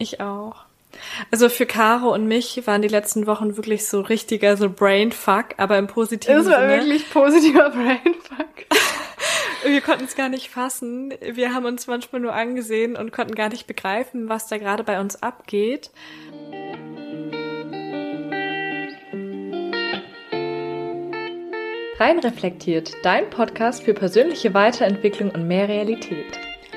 Ich auch. Also für Caro und mich waren die letzten Wochen wirklich so richtiger so Brainfuck, aber im positiven Sinne. Das war Sinne. wirklich positiver Brainfuck. wir konnten es gar nicht fassen. Wir haben uns manchmal nur angesehen und konnten gar nicht begreifen, was da gerade bei uns abgeht. Rein reflektiert, dein Podcast für persönliche Weiterentwicklung und mehr Realität.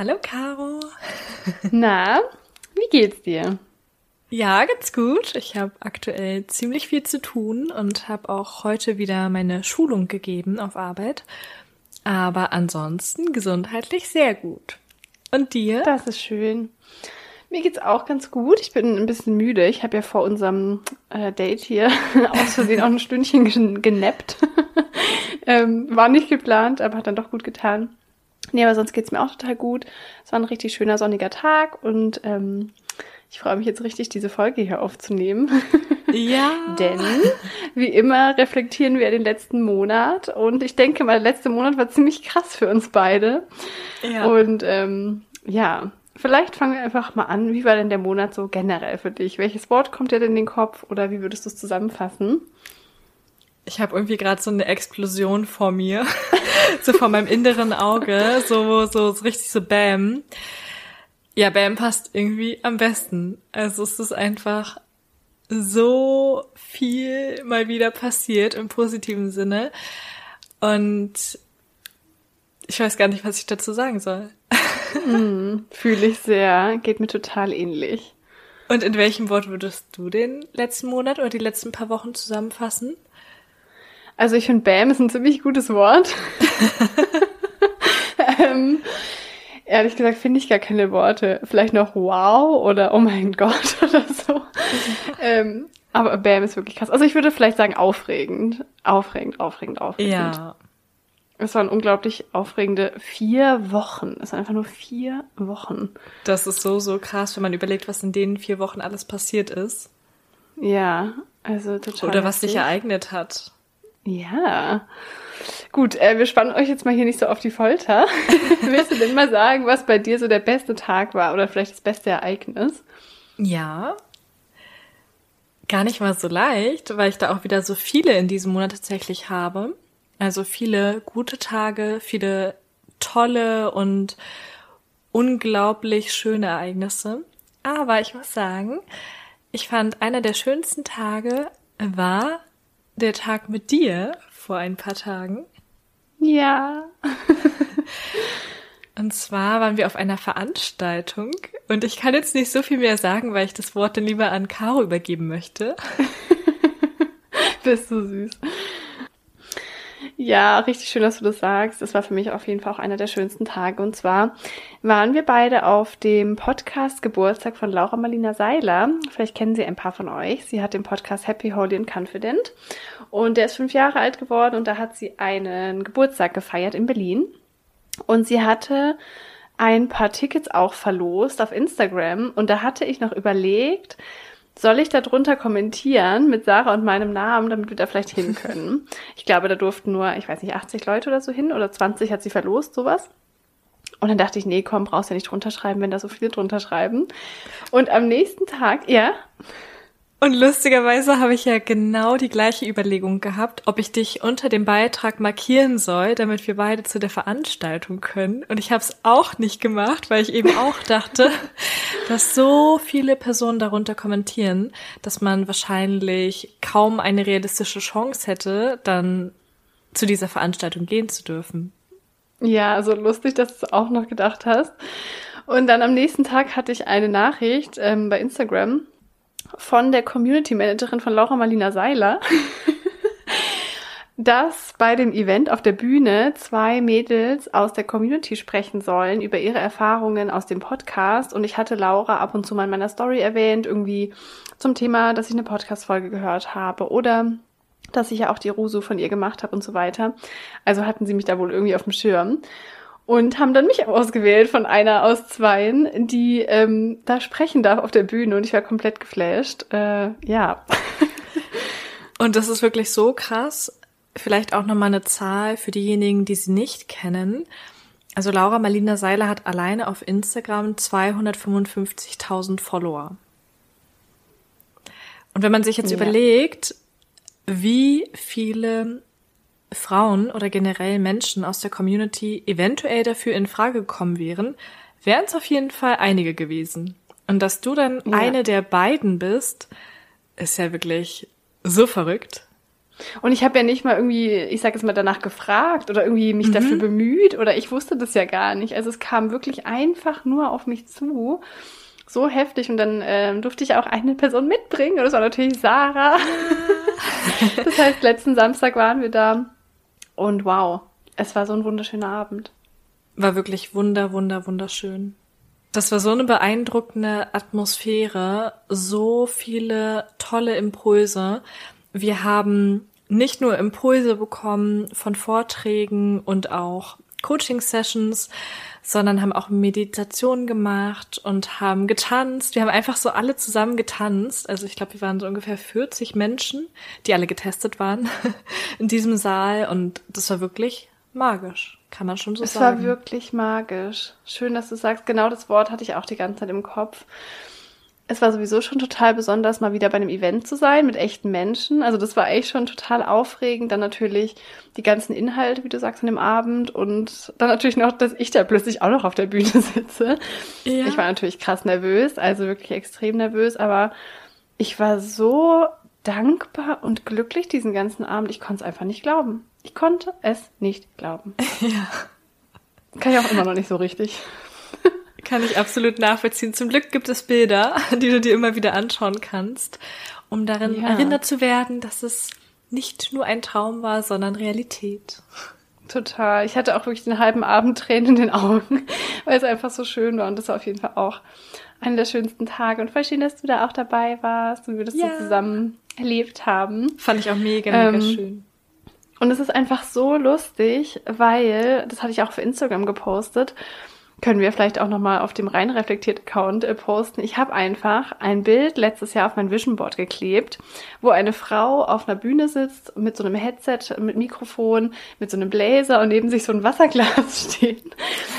Hallo, Caro. Na, wie geht's dir? Ja, ganz gut. Ich habe aktuell ziemlich viel zu tun und habe auch heute wieder meine Schulung gegeben auf Arbeit. Aber ansonsten gesundheitlich sehr gut. Und dir? Das ist schön. Mir geht's auch ganz gut. Ich bin ein bisschen müde. Ich habe ja vor unserem äh, Date hier aus Versehen auch ein Stündchen genappt. ähm, war nicht geplant, aber hat dann doch gut getan. Nee, aber sonst geht's mir auch total gut. Es war ein richtig schöner sonniger Tag und ähm, ich freue mich jetzt richtig, diese Folge hier aufzunehmen. Ja. Denn, wie immer, reflektieren wir den letzten Monat. Und ich denke mal, der letzte Monat war ziemlich krass für uns beide. Ja. Und ähm, ja, vielleicht fangen wir einfach mal an. Wie war denn der Monat so generell für dich? Welches Wort kommt dir denn in den Kopf oder wie würdest du es zusammenfassen? Ich habe irgendwie gerade so eine Explosion vor mir, so vor meinem inneren Auge, so, so, so richtig so Bam. Ja, Bam passt irgendwie am besten. Also es ist einfach so viel mal wieder passiert im positiven Sinne. Und ich weiß gar nicht, was ich dazu sagen soll. Hm, Fühle ich sehr. Geht mir total ähnlich. Und in welchem Wort würdest du den letzten Monat oder die letzten paar Wochen zusammenfassen? Also ich finde Bam ist ein ziemlich gutes Wort. ähm, ehrlich gesagt finde ich gar keine Worte. Vielleicht noch wow oder oh mein Gott oder so. ähm, aber Bam ist wirklich krass. Also ich würde vielleicht sagen aufregend. Aufregend, aufregend, aufregend. Ja. Es waren unglaublich aufregende vier Wochen. Es waren einfach nur vier Wochen. Das ist so, so krass, wenn man überlegt, was in den vier Wochen alles passiert ist. Ja, also total. Oder was sich ereignet hat. Ja. Gut, äh, wir spannen euch jetzt mal hier nicht so auf die Folter. Willst du denn mal sagen, was bei dir so der beste Tag war oder vielleicht das beste Ereignis? Ja. Gar nicht mal so leicht, weil ich da auch wieder so viele in diesem Monat tatsächlich habe. Also viele gute Tage, viele tolle und unglaublich schöne Ereignisse. Aber ich muss sagen, ich fand einer der schönsten Tage war der Tag mit dir vor ein paar Tagen. Ja. Und zwar waren wir auf einer Veranstaltung und ich kann jetzt nicht so viel mehr sagen, weil ich das Wort dann lieber an Caro übergeben möchte. Bist du süß. Ja, richtig schön, dass du das sagst. Das war für mich auf jeden Fall auch einer der schönsten Tage. Und zwar waren wir beide auf dem Podcast Geburtstag von Laura Marlina Seiler. Vielleicht kennen sie ein paar von euch. Sie hat den Podcast Happy, Holy and Confident. Und der ist fünf Jahre alt geworden und da hat sie einen Geburtstag gefeiert in Berlin. Und sie hatte ein paar Tickets auch verlost auf Instagram. Und da hatte ich noch überlegt, soll ich da drunter kommentieren mit Sarah und meinem Namen, damit wir da vielleicht hin können? Ich glaube, da durften nur, ich weiß nicht, 80 Leute oder so hin oder 20 hat sie verlost, sowas. Und dann dachte ich, nee, komm, brauchst ja nicht drunter schreiben, wenn da so viele drunter schreiben. Und am nächsten Tag, ja, Und lustigerweise habe ich ja genau die gleiche Überlegung gehabt, ob ich dich unter dem Beitrag markieren soll, damit wir beide zu der Veranstaltung können. Und ich habe es auch nicht gemacht, weil ich eben auch dachte, dass so viele Personen darunter kommentieren, dass man wahrscheinlich kaum eine realistische Chance hätte, dann zu dieser Veranstaltung gehen zu dürfen. Ja, so lustig, dass du es auch noch gedacht hast. Und dann am nächsten Tag hatte ich eine Nachricht ähm, bei Instagram von der Community Managerin von Laura Marlina Seiler. dass bei dem Event auf der Bühne zwei Mädels aus der Community sprechen sollen über ihre Erfahrungen aus dem Podcast. Und ich hatte Laura ab und zu mal in meiner Story erwähnt, irgendwie zum Thema, dass ich eine Podcast-Folge gehört habe oder dass ich ja auch die Rusu von ihr gemacht habe und so weiter. Also hatten sie mich da wohl irgendwie auf dem Schirm und haben dann mich ausgewählt von einer aus zweien, die ähm, da sprechen darf auf der Bühne und ich war komplett geflasht. Äh, ja. und das ist wirklich so krass. Vielleicht auch nochmal eine Zahl für diejenigen, die sie nicht kennen. Also Laura Marlina Seiler hat alleine auf Instagram 255.000 Follower. Und wenn man sich jetzt ja. überlegt, wie viele Frauen oder generell Menschen aus der Community eventuell dafür in Frage gekommen wären, wären es auf jeden Fall einige gewesen. Und dass du dann ja. eine der beiden bist, ist ja wirklich so verrückt. Und ich habe ja nicht mal irgendwie, ich sage jetzt mal, danach gefragt oder irgendwie mich mhm. dafür bemüht oder ich wusste das ja gar nicht. Also es kam wirklich einfach nur auf mich zu so heftig und dann ähm, durfte ich auch eine Person mitbringen und das war natürlich Sarah. das heißt, letzten Samstag waren wir da und wow, es war so ein wunderschöner Abend. War wirklich wunder, wunder, wunderschön. Das war so eine beeindruckende Atmosphäre, so viele tolle Impulse. Wir haben nicht nur Impulse bekommen von Vorträgen und auch Coaching-Sessions, sondern haben auch Meditation gemacht und haben getanzt. Wir haben einfach so alle zusammen getanzt. Also ich glaube, wir waren so ungefähr 40 Menschen, die alle getestet waren in diesem Saal und das war wirklich magisch. Kann man schon so es sagen. Es war wirklich magisch. Schön, dass du sagst. Genau das Wort hatte ich auch die ganze Zeit im Kopf es war sowieso schon total besonders, mal wieder bei einem Event zu sein mit echten Menschen. Also das war echt schon total aufregend. Dann natürlich die ganzen Inhalte, wie du sagst, an dem Abend und dann natürlich noch, dass ich da plötzlich auch noch auf der Bühne sitze. Ja. Ich war natürlich krass nervös, also wirklich extrem nervös, aber ich war so dankbar und glücklich diesen ganzen Abend. Ich konnte es einfach nicht glauben. Ich konnte es nicht glauben. Ja. Kann ich auch immer noch nicht so richtig. Kann ich absolut nachvollziehen. Zum Glück gibt es Bilder, die du dir immer wieder anschauen kannst, um darin ja. erinnert zu werden, dass es nicht nur ein Traum war, sondern Realität. Total. Ich hatte auch wirklich den halben Abend Tränen in den Augen, weil es einfach so schön war. Und das war auf jeden Fall auch einer der schönsten Tage. Und voll schön, dass du da auch dabei warst und wir das ja. so zusammen erlebt haben. Fand ich auch mega, mega ähm, schön. Und es ist einfach so lustig, weil, das hatte ich auch auf Instagram gepostet, können wir vielleicht auch nochmal auf dem rein reflektiert Account äh, posten. Ich habe einfach ein Bild letztes Jahr auf mein Vision Board geklebt, wo eine Frau auf einer Bühne sitzt mit so einem Headset, mit Mikrofon, mit so einem Bläser und neben sich so ein Wasserglas steht.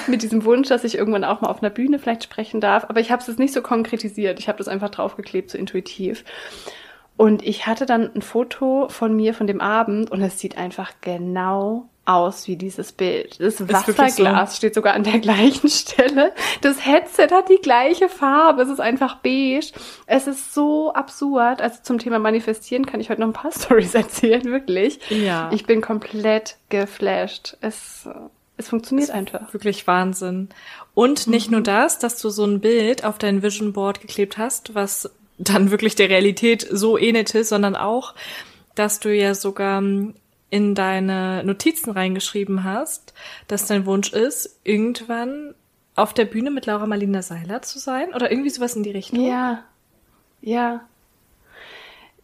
mit diesem Wunsch, dass ich irgendwann auch mal auf einer Bühne vielleicht sprechen darf. Aber ich habe es jetzt nicht so konkretisiert. Ich habe das einfach draufgeklebt, so intuitiv. Und ich hatte dann ein Foto von mir von dem Abend und es sieht einfach genau aus wie dieses Bild. Das Wasserglas so. steht sogar an der gleichen Stelle. Das Headset hat die gleiche Farbe. Es ist einfach beige. Es ist so absurd. Also zum Thema Manifestieren kann ich heute noch ein paar Stories erzählen, wirklich. Ja. Ich bin komplett geflasht. Es, es funktioniert einfach. Wirklich Wahnsinn. Und nicht mhm. nur das, dass du so ein Bild auf dein Vision Board geklebt hast, was dann wirklich der Realität so ähnelte, sondern auch, dass du ja sogar in deine Notizen reingeschrieben hast, dass dein Wunsch ist, irgendwann auf der Bühne mit Laura Marlina Seiler zu sein oder irgendwie sowas in die Richtung. Ja, ja.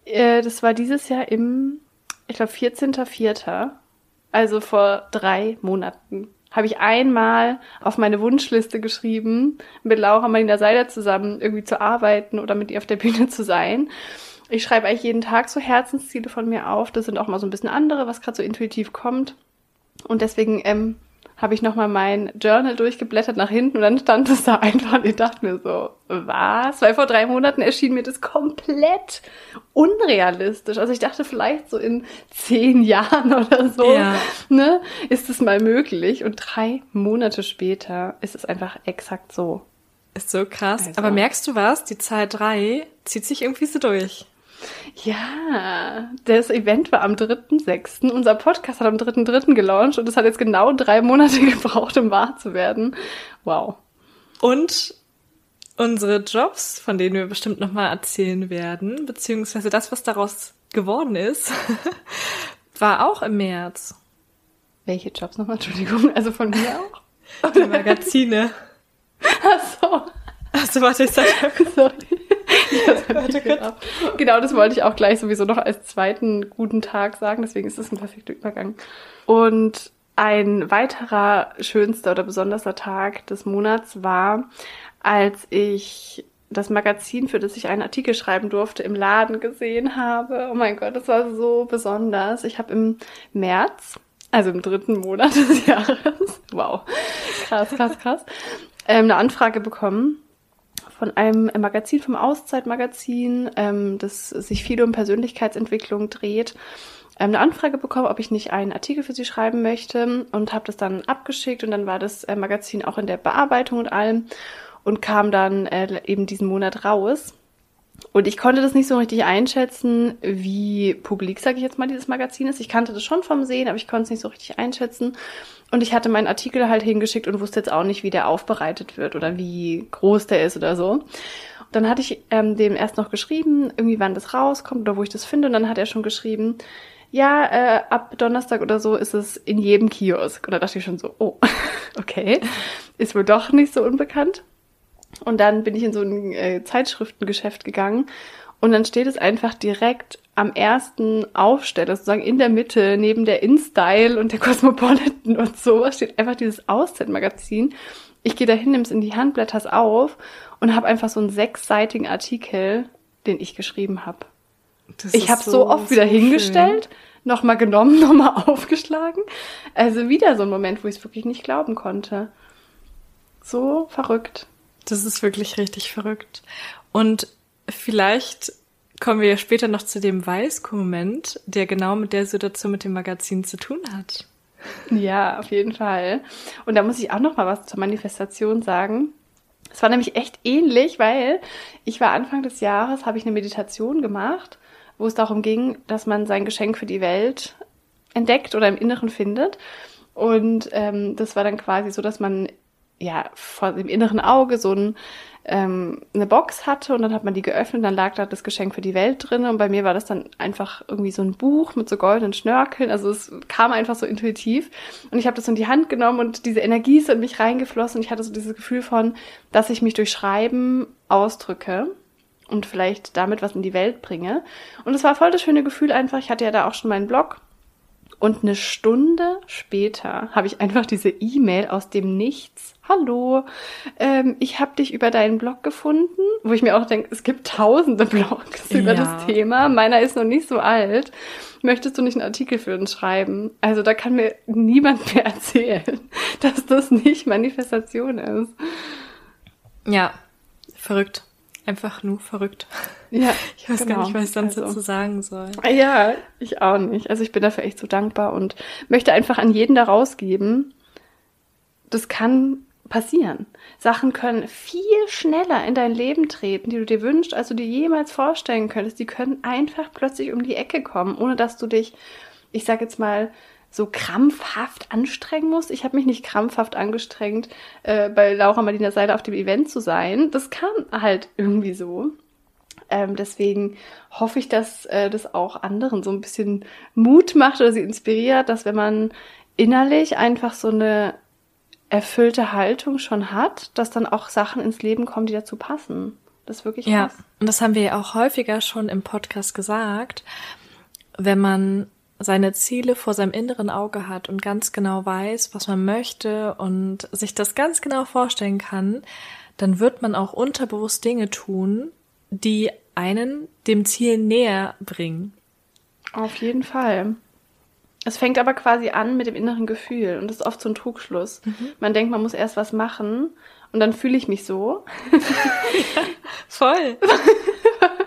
Äh, das war dieses Jahr im, ich glaube, 14.04., also vor drei Monaten habe ich einmal auf meine Wunschliste geschrieben, mit Laura Marlina Seiler zusammen irgendwie zu arbeiten oder mit ihr auf der Bühne zu sein. Ich schreibe eigentlich jeden Tag so Herzensziele von mir auf. Das sind auch mal so ein bisschen andere, was gerade so intuitiv kommt. Und deswegen ähm, habe ich nochmal mein Journal durchgeblättert nach hinten und dann stand es da einfach und ich dachte mir so, was? Weil vor drei Monaten erschien mir das komplett unrealistisch. Also ich dachte vielleicht so in zehn Jahren oder so, ja. ne, ist es mal möglich. Und drei Monate später ist es einfach exakt so. Ist so krass. Also. Aber merkst du was? Die Zahl drei zieht sich irgendwie so durch. Ja, das Event war am 3.6. Unser Podcast hat am 3.3. gelauncht und es hat jetzt genau drei Monate gebraucht, um wahr zu werden. Wow. Und unsere Jobs, von denen wir bestimmt nochmal erzählen werden, beziehungsweise das, was daraus geworden ist, war auch im März. Welche Jobs nochmal? Entschuldigung, also von mir auch? Die Magazine. Ach so. Achso, warte, ich sag Sorry. warte kurz. Genau, das wollte ich auch gleich sowieso noch als zweiten guten Tag sagen, deswegen ist es ein perfekter Übergang. Und ein weiterer schönster oder besonderster Tag des Monats war, als ich das Magazin, für das ich einen Artikel schreiben durfte, im Laden gesehen habe. Oh mein Gott, das war so besonders. Ich habe im März, also im dritten Monat des Jahres, wow, krass, krass, krass, ähm, eine Anfrage bekommen von einem Magazin, vom Auszeitmagazin, ähm, das sich viel um Persönlichkeitsentwicklung dreht, ähm, eine Anfrage bekommen, ob ich nicht einen Artikel für sie schreiben möchte und habe das dann abgeschickt und dann war das äh, Magazin auch in der Bearbeitung und allem und kam dann äh, eben diesen Monat raus. Und ich konnte das nicht so richtig einschätzen, wie publik, sage ich jetzt mal, dieses Magazin ist. Ich kannte das schon vom Sehen, aber ich konnte es nicht so richtig einschätzen. Und ich hatte meinen Artikel halt hingeschickt und wusste jetzt auch nicht, wie der aufbereitet wird oder wie groß der ist oder so. Dann hatte ich ähm, dem erst noch geschrieben, irgendwie wann das rauskommt oder wo ich das finde. Und dann hat er schon geschrieben, ja, äh, ab Donnerstag oder so ist es in jedem Kiosk. Und da dachte ich schon so, oh, okay, ist wohl doch nicht so unbekannt. Und dann bin ich in so ein äh, Zeitschriftengeschäft gegangen und dann steht es einfach direkt am ersten Aufsteller, sozusagen in der Mitte, neben der InStyle und der Cosmopolitan und so, steht einfach dieses Auszeit-Magazin. Ich gehe dahin, nimm's in die Hand, blätter's auf und habe einfach so einen sechsseitigen Artikel, den ich geschrieben habe. Ich habe so, so, oft wieder so hingestellt, nochmal genommen, nochmal aufgeschlagen. Also wieder so ein Moment, wo ich es wirklich nicht glauben konnte. So verrückt. Das ist wirklich richtig verrückt. Und vielleicht kommen wir ja später noch zu dem Weißko-Moment, der genau mit der Situation mit dem Magazin zu tun hat. Ja, auf jeden Fall. Und da muss ich auch noch mal was zur Manifestation sagen. Es war nämlich echt ähnlich, weil ich war Anfang des Jahres, habe ich eine Meditation gemacht, wo es darum ging, dass man sein Geschenk für die Welt entdeckt oder im Inneren findet. Und ähm, das war dann quasi so, dass man ja, vor dem inneren Auge so ein, ähm, eine Box hatte und dann hat man die geöffnet, dann lag da das Geschenk für die Welt drin und bei mir war das dann einfach irgendwie so ein Buch mit so goldenen Schnörkeln, also es kam einfach so intuitiv und ich habe das in die Hand genommen und diese Energie ist in mich reingeflossen und ich hatte so dieses Gefühl von, dass ich mich durch Schreiben ausdrücke und vielleicht damit was in die Welt bringe. Und es war voll das schöne Gefühl einfach, ich hatte ja da auch schon meinen Blog und eine Stunde später habe ich einfach diese E-Mail aus dem Nichts. Hallo, ähm, ich habe dich über deinen Blog gefunden, wo ich mir auch denke, es gibt tausende Blogs über ja. das Thema. Meiner ist noch nicht so alt. Möchtest du nicht einen Artikel für uns schreiben? Also da kann mir niemand mehr erzählen, dass das nicht Manifestation ist. Ja, verrückt einfach nur verrückt. Ja. Ich weiß genau. gar nicht, was ich sonst also. dazu sagen soll. Ja, ich auch nicht. Also ich bin dafür echt so dankbar und möchte einfach an jeden da rausgeben, das kann passieren. Sachen können viel schneller in dein Leben treten, die du dir wünschst, als du dir jemals vorstellen könntest. Die können einfach plötzlich um die Ecke kommen, ohne dass du dich, ich sag jetzt mal, so krampfhaft anstrengen muss. Ich habe mich nicht krampfhaft angestrengt, äh, bei Laura Marlina Seiler auf dem Event zu sein. Das kam halt irgendwie so. Ähm, deswegen hoffe ich, dass äh, das auch anderen so ein bisschen Mut macht oder sie inspiriert, dass wenn man innerlich einfach so eine erfüllte Haltung schon hat, dass dann auch Sachen ins Leben kommen, die dazu passen. Das ist wirklich ja, krass. und das haben wir ja auch häufiger schon im Podcast gesagt. Wenn man seine Ziele vor seinem inneren Auge hat und ganz genau weiß, was man möchte und sich das ganz genau vorstellen kann, dann wird man auch unterbewusst Dinge tun, die einen dem Ziel näher bringen. Auf jeden Fall. Es fängt aber quasi an mit dem inneren Gefühl und das ist oft so ein Trugschluss. Mhm. Man denkt, man muss erst was machen und dann fühle ich mich so. ja, voll.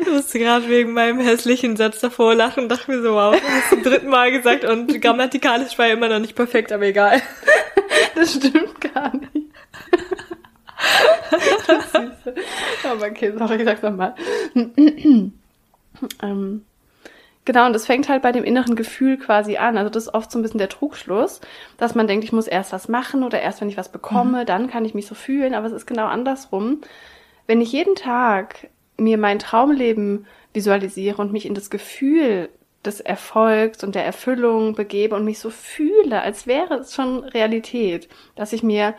Ich musste gerade wegen meinem hässlichen Satz davor lachen und dachte mir so, wow, das hast du zum dritten Mal gesagt und grammatikalisch war ja immer noch nicht perfekt, aber egal. Das stimmt gar nicht. Das. Aber okay, sorry, ich sag's nochmal. ähm, genau, und das fängt halt bei dem inneren Gefühl quasi an. Also das ist oft so ein bisschen der Trugschluss, dass man denkt, ich muss erst was machen oder erst wenn ich was bekomme, mhm. dann kann ich mich so fühlen. Aber es ist genau andersrum. Wenn ich jeden Tag mir mein Traumleben visualisiere und mich in das Gefühl des Erfolgs und der Erfüllung begebe und mich so fühle, als wäre es schon Realität, dass ich mir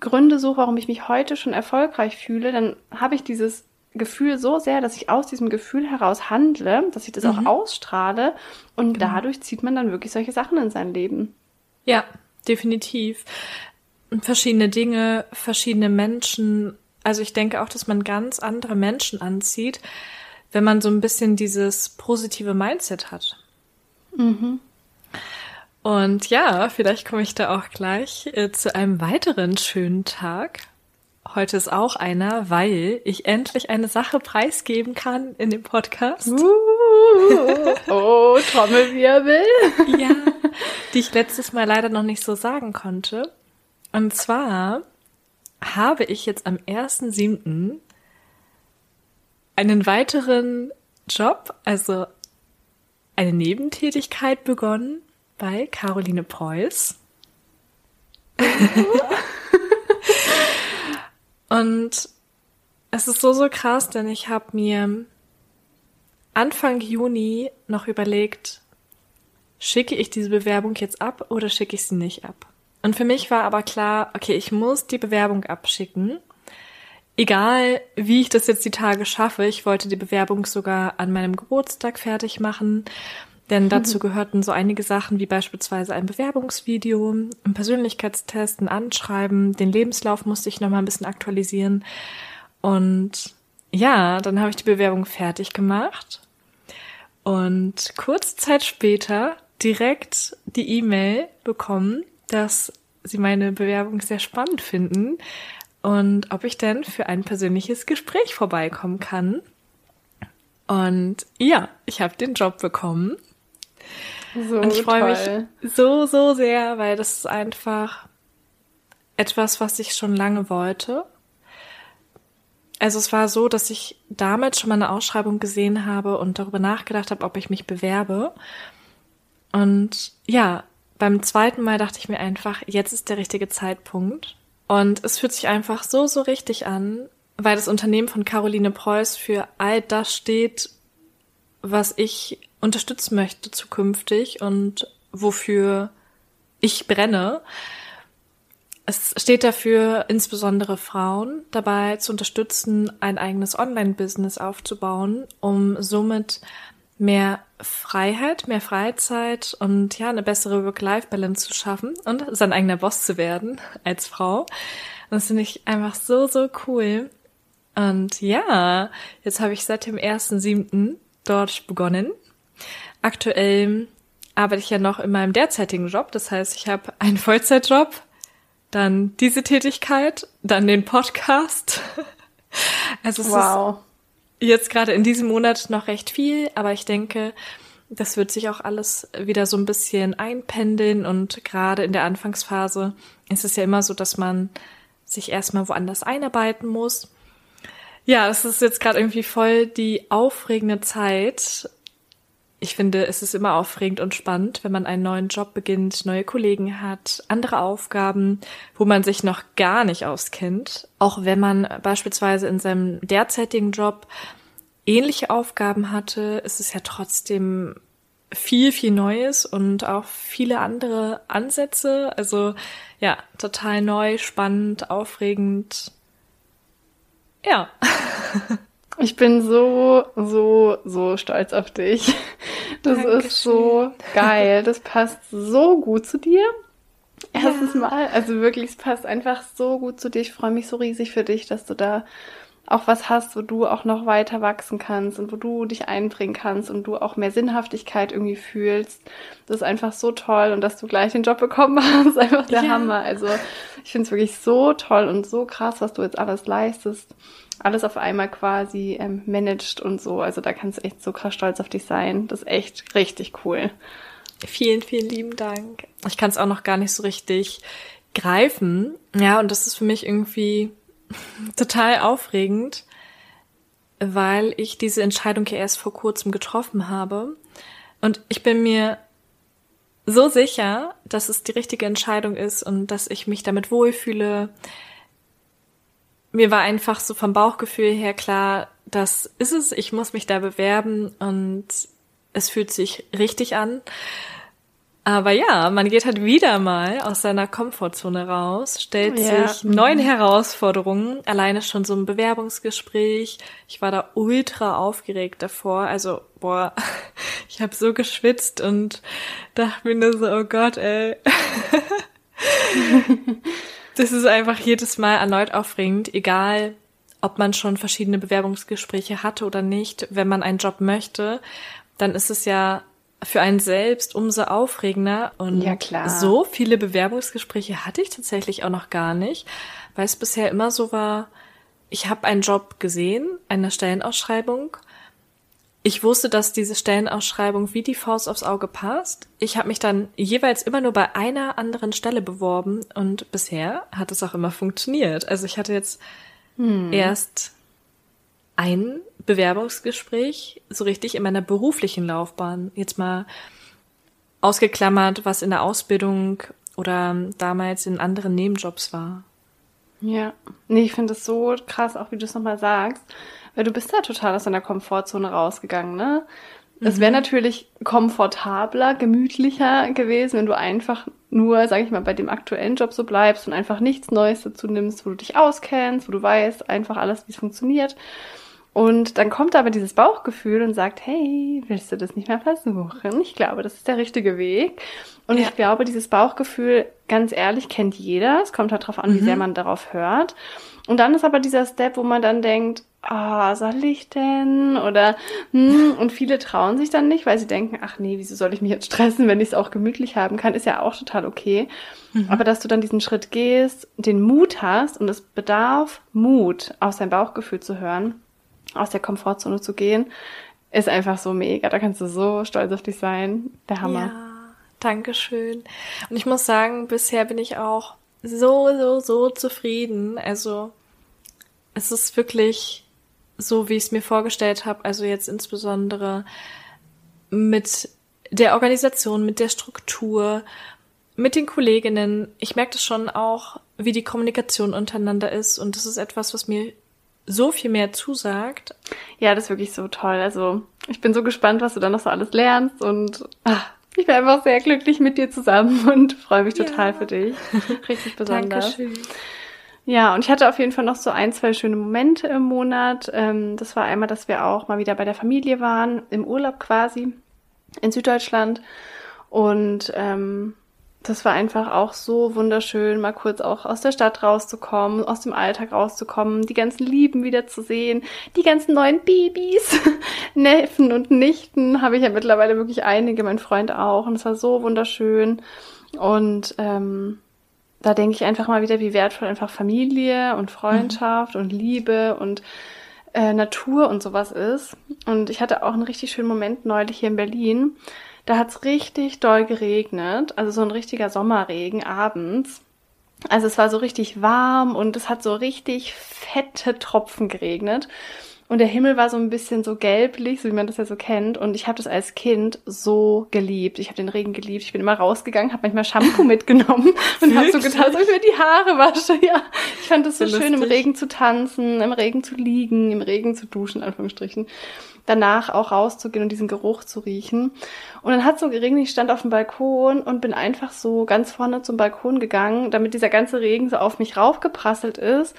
Gründe suche, warum ich mich heute schon erfolgreich fühle, dann habe ich dieses Gefühl so sehr, dass ich aus diesem Gefühl heraus handle, dass ich das mhm. auch ausstrahle und genau. dadurch zieht man dann wirklich solche Sachen in sein Leben. Ja, definitiv. Verschiedene Dinge, verschiedene Menschen. Also ich denke auch, dass man ganz andere Menschen anzieht, wenn man so ein bisschen dieses positive Mindset hat. Mhm. Und ja, vielleicht komme ich da auch gleich äh, zu einem weiteren schönen Tag. Heute ist auch einer, weil ich endlich eine Sache preisgeben kann in dem Podcast. Uh, oh, Trommelwirbel. ja, die ich letztes Mal leider noch nicht so sagen konnte. Und zwar habe ich jetzt am 1.7. einen weiteren Job, also eine Nebentätigkeit begonnen bei Caroline Preuß. Und es ist so, so krass, denn ich habe mir Anfang Juni noch überlegt, schicke ich diese Bewerbung jetzt ab oder schicke ich sie nicht ab? Und für mich war aber klar, okay, ich muss die Bewerbung abschicken. Egal, wie ich das jetzt die Tage schaffe, ich wollte die Bewerbung sogar an meinem Geburtstag fertig machen. Denn dazu mhm. gehörten so einige Sachen wie beispielsweise ein Bewerbungsvideo, ein Persönlichkeitstest, ein Anschreiben, den Lebenslauf musste ich nochmal ein bisschen aktualisieren. Und ja, dann habe ich die Bewerbung fertig gemacht. Und kurze Zeit später direkt die E-Mail bekommen, dass sie meine Bewerbung sehr spannend finden und ob ich denn für ein persönliches Gespräch vorbeikommen kann. Und ja, ich habe den Job bekommen so und ich freue mich so, so sehr, weil das ist einfach etwas, was ich schon lange wollte. Also es war so, dass ich damals schon mal eine Ausschreibung gesehen habe und darüber nachgedacht habe, ob ich mich bewerbe. Und ja, beim zweiten Mal dachte ich mir einfach, jetzt ist der richtige Zeitpunkt. Und es fühlt sich einfach so, so richtig an, weil das Unternehmen von Caroline Preuß für all das steht, was ich unterstützen möchte zukünftig und wofür ich brenne. Es steht dafür, insbesondere Frauen dabei zu unterstützen, ein eigenes Online-Business aufzubauen, um somit mehr Freiheit, mehr Freizeit und ja, eine bessere Work-Life-Balance zu schaffen und sein eigener Boss zu werden als Frau. Das finde ich einfach so, so cool. Und ja, jetzt habe ich seit dem 1.7. dort begonnen Aktuell arbeite ich ja noch in meinem derzeitigen Job. Das heißt, ich habe einen Vollzeitjob, dann diese Tätigkeit, dann den Podcast. Also es wow. ist jetzt gerade in diesem Monat noch recht viel, aber ich denke, das wird sich auch alles wieder so ein bisschen einpendeln und gerade in der Anfangsphase ist es ja immer so, dass man sich erstmal woanders einarbeiten muss. Ja, es ist jetzt gerade irgendwie voll die aufregende Zeit ich finde, es ist immer aufregend und spannend, wenn man einen neuen Job beginnt, neue Kollegen hat, andere Aufgaben, wo man sich noch gar nicht auskennt. Auch wenn man beispielsweise in seinem derzeitigen Job ähnliche Aufgaben hatte, ist es ja trotzdem viel, viel Neues und auch viele andere Ansätze. Also ja, total neu, spannend, aufregend. Ja. Ich bin so, so, so stolz auf dich. Das Dankeschön. ist so geil. Das passt so gut zu dir. Erstes ja. Mal. Also wirklich, es passt einfach so gut zu dir. Ich freue mich so riesig für dich, dass du da auch was hast, wo du auch noch weiter wachsen kannst und wo du dich einbringen kannst und du auch mehr Sinnhaftigkeit irgendwie fühlst. Das ist einfach so toll und dass du gleich den Job bekommen hast, einfach der ja. Hammer. Also ich finde es wirklich so toll und so krass, was du jetzt alles leistest alles auf einmal quasi ähm, managt und so. Also da kannst du echt so krass stolz auf dich sein. Das ist echt richtig cool. Vielen, vielen lieben Dank. Ich kann es auch noch gar nicht so richtig greifen. Ja, und das ist für mich irgendwie total aufregend, weil ich diese Entscheidung ja erst vor kurzem getroffen habe. Und ich bin mir so sicher, dass es die richtige Entscheidung ist und dass ich mich damit wohlfühle, mir war einfach so vom Bauchgefühl her klar, das ist es, ich muss mich da bewerben und es fühlt sich richtig an. Aber ja, man geht halt wieder mal aus seiner Komfortzone raus, stellt ja. sich neuen. Herausforderungen, alleine schon so ein Bewerbungsgespräch. Ich war da ultra aufgeregt davor. Also, boah, ich habe so geschwitzt und dachte mir nur so, oh Gott, ey. das ist einfach jedes Mal erneut aufregend, egal ob man schon verschiedene Bewerbungsgespräche hatte oder nicht. Wenn man einen Job möchte, dann ist es ja für einen selbst umso aufregender. Und ja, klar. so viele Bewerbungsgespräche hatte ich tatsächlich auch noch gar nicht, weil es bisher immer so war, ich habe einen Job gesehen, eine Stellenausschreibung. Ich wusste, dass diese Stellenausschreibung wie die Faust aufs Auge passt. Ich habe mich dann jeweils immer nur bei einer anderen Stelle beworben und bisher hat es auch immer funktioniert. Also ich hatte jetzt hm. erst ein Bewerbungsgespräch so richtig in meiner beruflichen Laufbahn. Jetzt mal ausgeklammert, was in der Ausbildung oder damals in anderen Nebenjobs war. Ja, nee, ich finde es so krass, auch wie du es nochmal sagst, weil du bist da total aus deiner Komfortzone rausgegangen, ne? Es wäre mhm. natürlich komfortabler, gemütlicher gewesen, wenn du einfach nur, sag ich mal, bei dem aktuellen Job so bleibst und einfach nichts Neues dazu nimmst, wo du dich auskennst, wo du weißt einfach alles, wie es funktioniert. Und dann kommt aber dieses Bauchgefühl und sagt, hey, willst du das nicht mehr versuchen? Ich glaube, das ist der richtige Weg. Und ja. ich glaube, dieses Bauchgefühl, ganz ehrlich, kennt jeder. Es kommt halt darauf an, mhm. wie sehr man darauf hört. Und dann ist aber dieser Step, wo man dann denkt, ah, oh, soll ich denn? Oder, hm, und viele trauen sich dann nicht, weil sie denken, ach nee, wieso soll ich mich jetzt stressen, wenn ich es auch gemütlich haben kann, ist ja auch total okay. Mhm. Aber dass du dann diesen Schritt gehst, den Mut hast, und es bedarf Mut, aus deinem Bauchgefühl zu hören, aus der Komfortzone zu gehen, ist einfach so mega. Da kannst du so stolz auf dich sein. Der Hammer. Ja, Dankeschön. Und ich muss sagen, bisher bin ich auch so, so, so zufrieden. Also es ist wirklich so, wie ich es mir vorgestellt habe. Also jetzt insbesondere mit der Organisation, mit der Struktur, mit den Kolleginnen. Ich merke das schon auch, wie die Kommunikation untereinander ist. Und das ist etwas, was mir so viel mehr zusagt. Ja, das ist wirklich so toll. Also ich bin so gespannt, was du dann noch so alles lernst und ach, ich bin einfach sehr glücklich mit dir zusammen und freue mich total ja. für dich. Richtig besonders. Dankeschön. Ja, und ich hatte auf jeden Fall noch so ein, zwei schöne Momente im Monat. Ähm, das war einmal, dass wir auch mal wieder bei der Familie waren, im Urlaub quasi, in Süddeutschland. Und ähm, das war einfach auch so wunderschön, mal kurz auch aus der Stadt rauszukommen, aus dem Alltag rauszukommen, die ganzen Lieben wieder zu sehen, die ganzen neuen Babys, Neffen und Nichten habe ich ja mittlerweile wirklich einige, mein Freund auch. Und es war so wunderschön. Und ähm, da denke ich einfach mal wieder, wie wertvoll einfach Familie und Freundschaft mhm. und Liebe und äh, Natur und sowas ist. Und ich hatte auch einen richtig schönen Moment neulich hier in Berlin da hat's richtig doll geregnet, also so ein richtiger Sommerregen abends. Also es war so richtig warm und es hat so richtig fette Tropfen geregnet. Und der Himmel war so ein bisschen so gelblich, so wie man das ja so kennt. Und ich habe das als Kind so geliebt. Ich habe den Regen geliebt. Ich bin immer rausgegangen, habe manchmal Shampoo mitgenommen und habe so getan, als ob ich mir die Haare wasche. Ja, ich fand es so, so schön, im Regen zu tanzen, im Regen zu liegen, im Regen zu duschen, Anführungsstrichen danach auch rauszugehen und diesen Geruch zu riechen. Und dann hat es so geregnet, ich stand auf dem Balkon und bin einfach so ganz vorne zum Balkon gegangen, damit dieser ganze Regen so auf mich raufgeprasselt ist.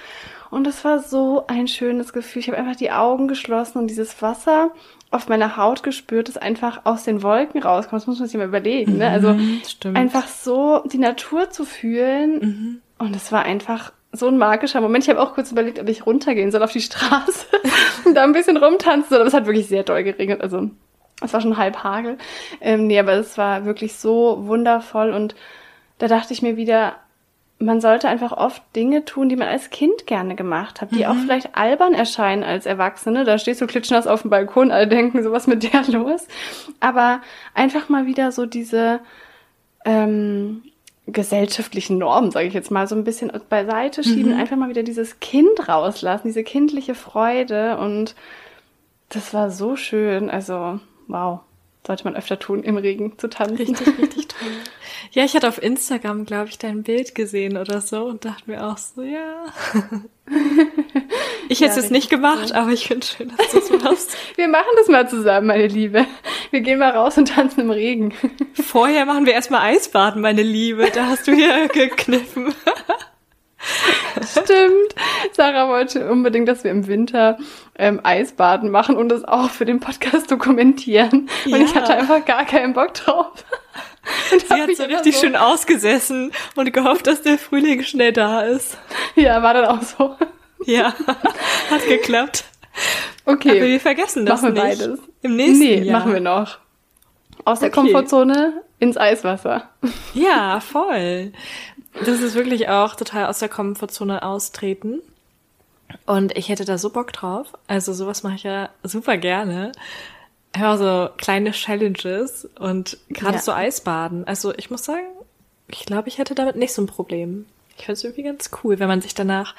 Und es war so ein schönes Gefühl. Ich habe einfach die Augen geschlossen und dieses Wasser auf meiner Haut gespürt, das einfach aus den Wolken rauskommt. Das muss man sich mal überlegen. Ne? Also mhm, einfach so die Natur zu fühlen. Mhm. Und es war einfach so ein magischer Moment. Ich habe auch kurz überlegt, ob ich runtergehen soll auf die Straße und da ein bisschen rumtanzen soll. Aber es hat wirklich sehr doll geregnet. Also es war schon halb Hagel. Ähm, nee, aber es war wirklich so wundervoll. Und da dachte ich mir wieder, man sollte einfach oft Dinge tun, die man als Kind gerne gemacht hat, die mhm. auch vielleicht albern erscheinen als Erwachsene. Da stehst du klitschnass auf dem Balkon, alle denken, so was mit der los. Aber einfach mal wieder so diese ähm, gesellschaftlichen Normen, sage ich jetzt mal, so ein bisschen beiseite schieben, mhm. einfach mal wieder dieses Kind rauslassen, diese kindliche Freude und das war so schön. Also, wow, sollte man öfter tun, im Regen zu tanzen. Richtig, richtig. Ja, ich hatte auf Instagram, glaube ich, dein Bild gesehen oder so und dachte mir auch so, ja. Ich hätte ja, es nicht gemacht, cool. aber ich finde schön, dass du es machst. wir machen das mal zusammen, meine Liebe. Wir gehen mal raus und tanzen im Regen. Vorher machen wir erstmal Eisbaden, meine Liebe. Da hast du hier gekniffen. Stimmt. Sarah wollte unbedingt, dass wir im Winter ähm, Eisbaden machen und das auch für den Podcast dokumentieren. Ja. Und ich hatte einfach gar keinen Bock drauf. Und Sie hat so richtig so schön ausgesessen und gehofft, dass der Frühling schnell da ist. Ja, war dann auch so. Ja, hat geklappt. Okay. Aber wir vergessen das machen wir nicht. beides. Im nächsten nee, Jahr. machen wir noch. Aus der Komfortzone ins Eiswasser. Ja, voll. Das ist wirklich auch total aus der Komfortzone austreten. Und ich hätte da so Bock drauf. Also sowas mache ich ja super gerne. Ja, so kleine Challenges und gerade ja. so Eisbaden. Also ich muss sagen, ich glaube, ich hätte damit nicht so ein Problem. Ich finde es irgendwie ganz cool, wenn man sich danach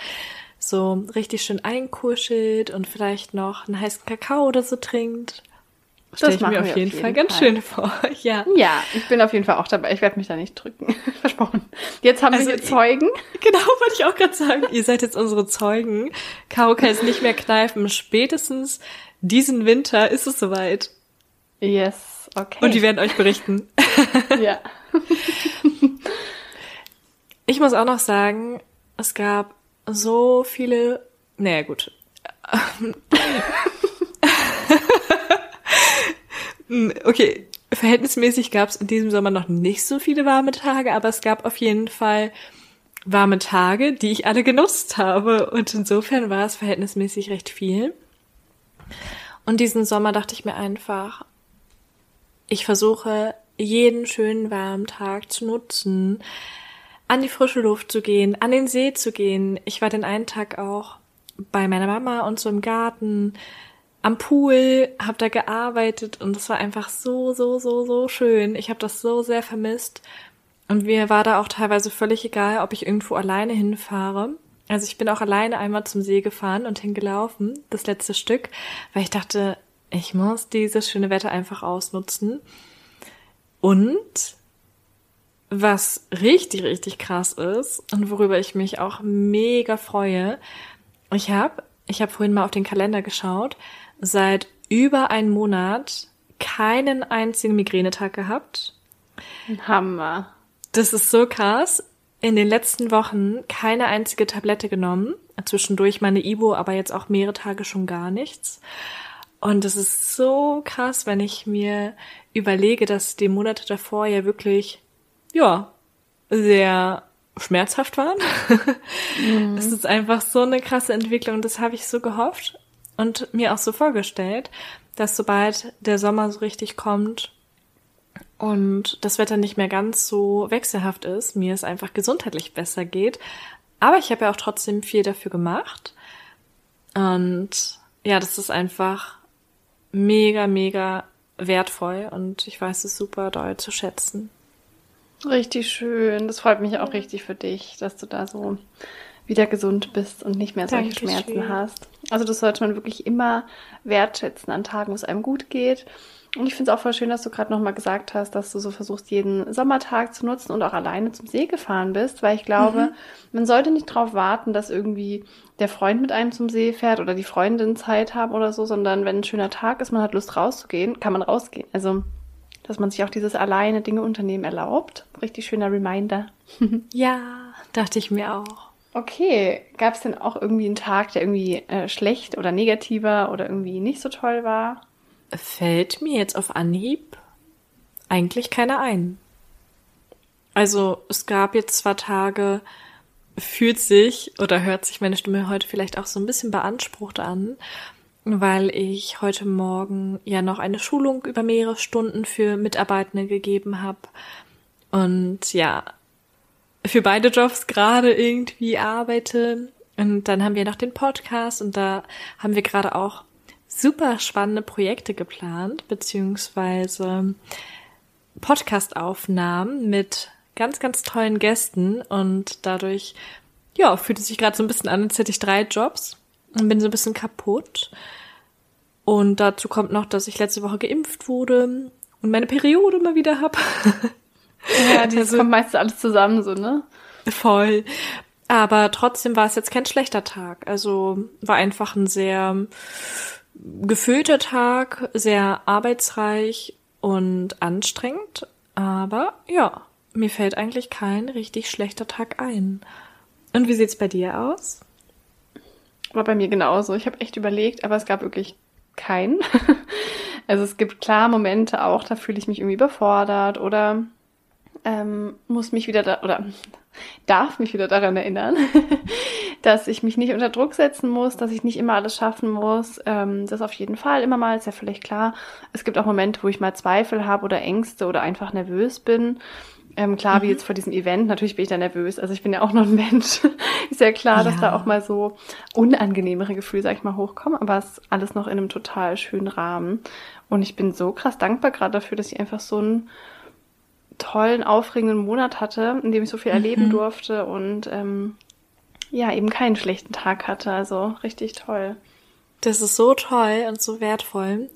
so richtig schön einkuschelt und vielleicht noch einen heißen Kakao oder so trinkt. Das ich mir auf jeden, auf jeden Fall, Fall ganz schön vor. Ja. Ja, ich bin auf jeden Fall auch dabei. Ich werde mich da nicht drücken. Versprochen. Jetzt haben also, wir hier Zeugen. Genau, wollte ich auch gerade sagen. Ihr seid jetzt unsere Zeugen. Caro kann es nicht mehr kneifen. Spätestens diesen Winter ist es soweit. Yes, okay. Und die werden euch berichten. ja. ich muss auch noch sagen, es gab so viele, naja gut. okay, verhältnismäßig gab es in diesem Sommer noch nicht so viele warme Tage, aber es gab auf jeden Fall warme Tage, die ich alle genutzt habe. Und insofern war es verhältnismäßig recht viel. Und diesen Sommer dachte ich mir einfach, ich versuche jeden schönen warmen Tag zu nutzen, an die frische Luft zu gehen, an den See zu gehen. Ich war den einen Tag auch bei meiner Mama und so im Garten, am Pool, habe da gearbeitet und es war einfach so, so, so, so schön. Ich habe das so sehr vermisst. Und mir war da auch teilweise völlig egal, ob ich irgendwo alleine hinfahre. Also ich bin auch alleine einmal zum See gefahren und hingelaufen, das letzte Stück, weil ich dachte, ich muss dieses schöne Wetter einfach ausnutzen. Und was richtig, richtig krass ist und worüber ich mich auch mega freue, ich habe, ich habe vorhin mal auf den Kalender geschaut, seit über einem Monat keinen einzigen Migränetag gehabt. Hammer. Das ist so krass. In den letzten Wochen keine einzige Tablette genommen. Zwischendurch meine Ibo, aber jetzt auch mehrere Tage schon gar nichts. Und es ist so krass, wenn ich mir überlege, dass die Monate davor ja wirklich, ja, sehr schmerzhaft waren. Mhm. Es ist einfach so eine krasse Entwicklung. Das habe ich so gehofft und mir auch so vorgestellt, dass sobald der Sommer so richtig kommt und das Wetter nicht mehr ganz so wechselhaft ist, mir es einfach gesundheitlich besser geht. Aber ich habe ja auch trotzdem viel dafür gemacht. Und ja, das ist einfach mega, mega wertvoll und ich weiß es super doll zu schätzen. Richtig schön. Das freut mich auch richtig für dich, dass du da so wieder gesund bist und nicht mehr solche Dankeschön. Schmerzen hast. Also das sollte man wirklich immer wertschätzen an Tagen, wo es einem gut geht. Und ich finde es auch voll schön, dass du gerade nochmal gesagt hast, dass du so versuchst, jeden Sommertag zu nutzen und auch alleine zum See gefahren bist, weil ich glaube, mhm. man sollte nicht darauf warten, dass irgendwie der Freund mit einem zum See fährt oder die Freundin Zeit haben oder so, sondern wenn ein schöner Tag ist, man hat Lust rauszugehen, kann man rausgehen. Also, dass man sich auch dieses alleine Dinge unternehmen erlaubt. Richtig schöner Reminder. ja, dachte ich mir auch. Okay, gab es denn auch irgendwie einen Tag, der irgendwie äh, schlecht oder negativer oder irgendwie nicht so toll war? Fällt mir jetzt auf Anhieb eigentlich keiner ein. Also es gab jetzt zwar Tage, fühlt sich oder hört sich meine Stimme heute vielleicht auch so ein bisschen beansprucht an, weil ich heute Morgen ja noch eine Schulung über mehrere Stunden für Mitarbeitende gegeben habe. Und ja, für beide Jobs gerade irgendwie arbeite. Und dann haben wir noch den Podcast und da haben wir gerade auch super spannende Projekte geplant, beziehungsweise Podcastaufnahmen mit ganz, ganz tollen Gästen und dadurch, ja, fühlt es sich gerade so ein bisschen an, als hätte ich drei Jobs und bin so ein bisschen kaputt. Und dazu kommt noch, dass ich letzte Woche geimpft wurde und meine Periode mal wieder hab. Ja, das also, kommt meistens alles zusammen so, ne? Voll. Aber trotzdem war es jetzt kein schlechter Tag. Also war einfach ein sehr gefüllter Tag, sehr arbeitsreich und anstrengend. Aber ja, mir fällt eigentlich kein richtig schlechter Tag ein. Und wie sieht's bei dir aus? War bei mir genauso. Ich habe echt überlegt, aber es gab wirklich keinen. also es gibt klar Momente auch, da fühle ich mich irgendwie überfordert oder ähm, muss mich wieder da oder darf mich wieder daran erinnern, dass ich mich nicht unter Druck setzen muss, dass ich nicht immer alles schaffen muss. Ähm, das auf jeden Fall immer mal, ist ja völlig klar. Es gibt auch Momente, wo ich mal Zweifel habe oder Ängste oder einfach nervös bin. Ähm, klar, mhm. wie jetzt vor diesem Event, natürlich bin ich da nervös. Also ich bin ja auch noch ein Mensch. ist ja klar, ja. dass da auch mal so unangenehmere Gefühle, sag ich mal, hochkommen, aber es ist alles noch in einem total schönen Rahmen. Und ich bin so krass dankbar gerade dafür, dass ich einfach so einen tollen, aufregenden Monat hatte, in dem ich so viel mhm. erleben durfte und ähm, ja, eben keinen schlechten Tag hatte. Also richtig toll. Das ist so toll und so wertvoll.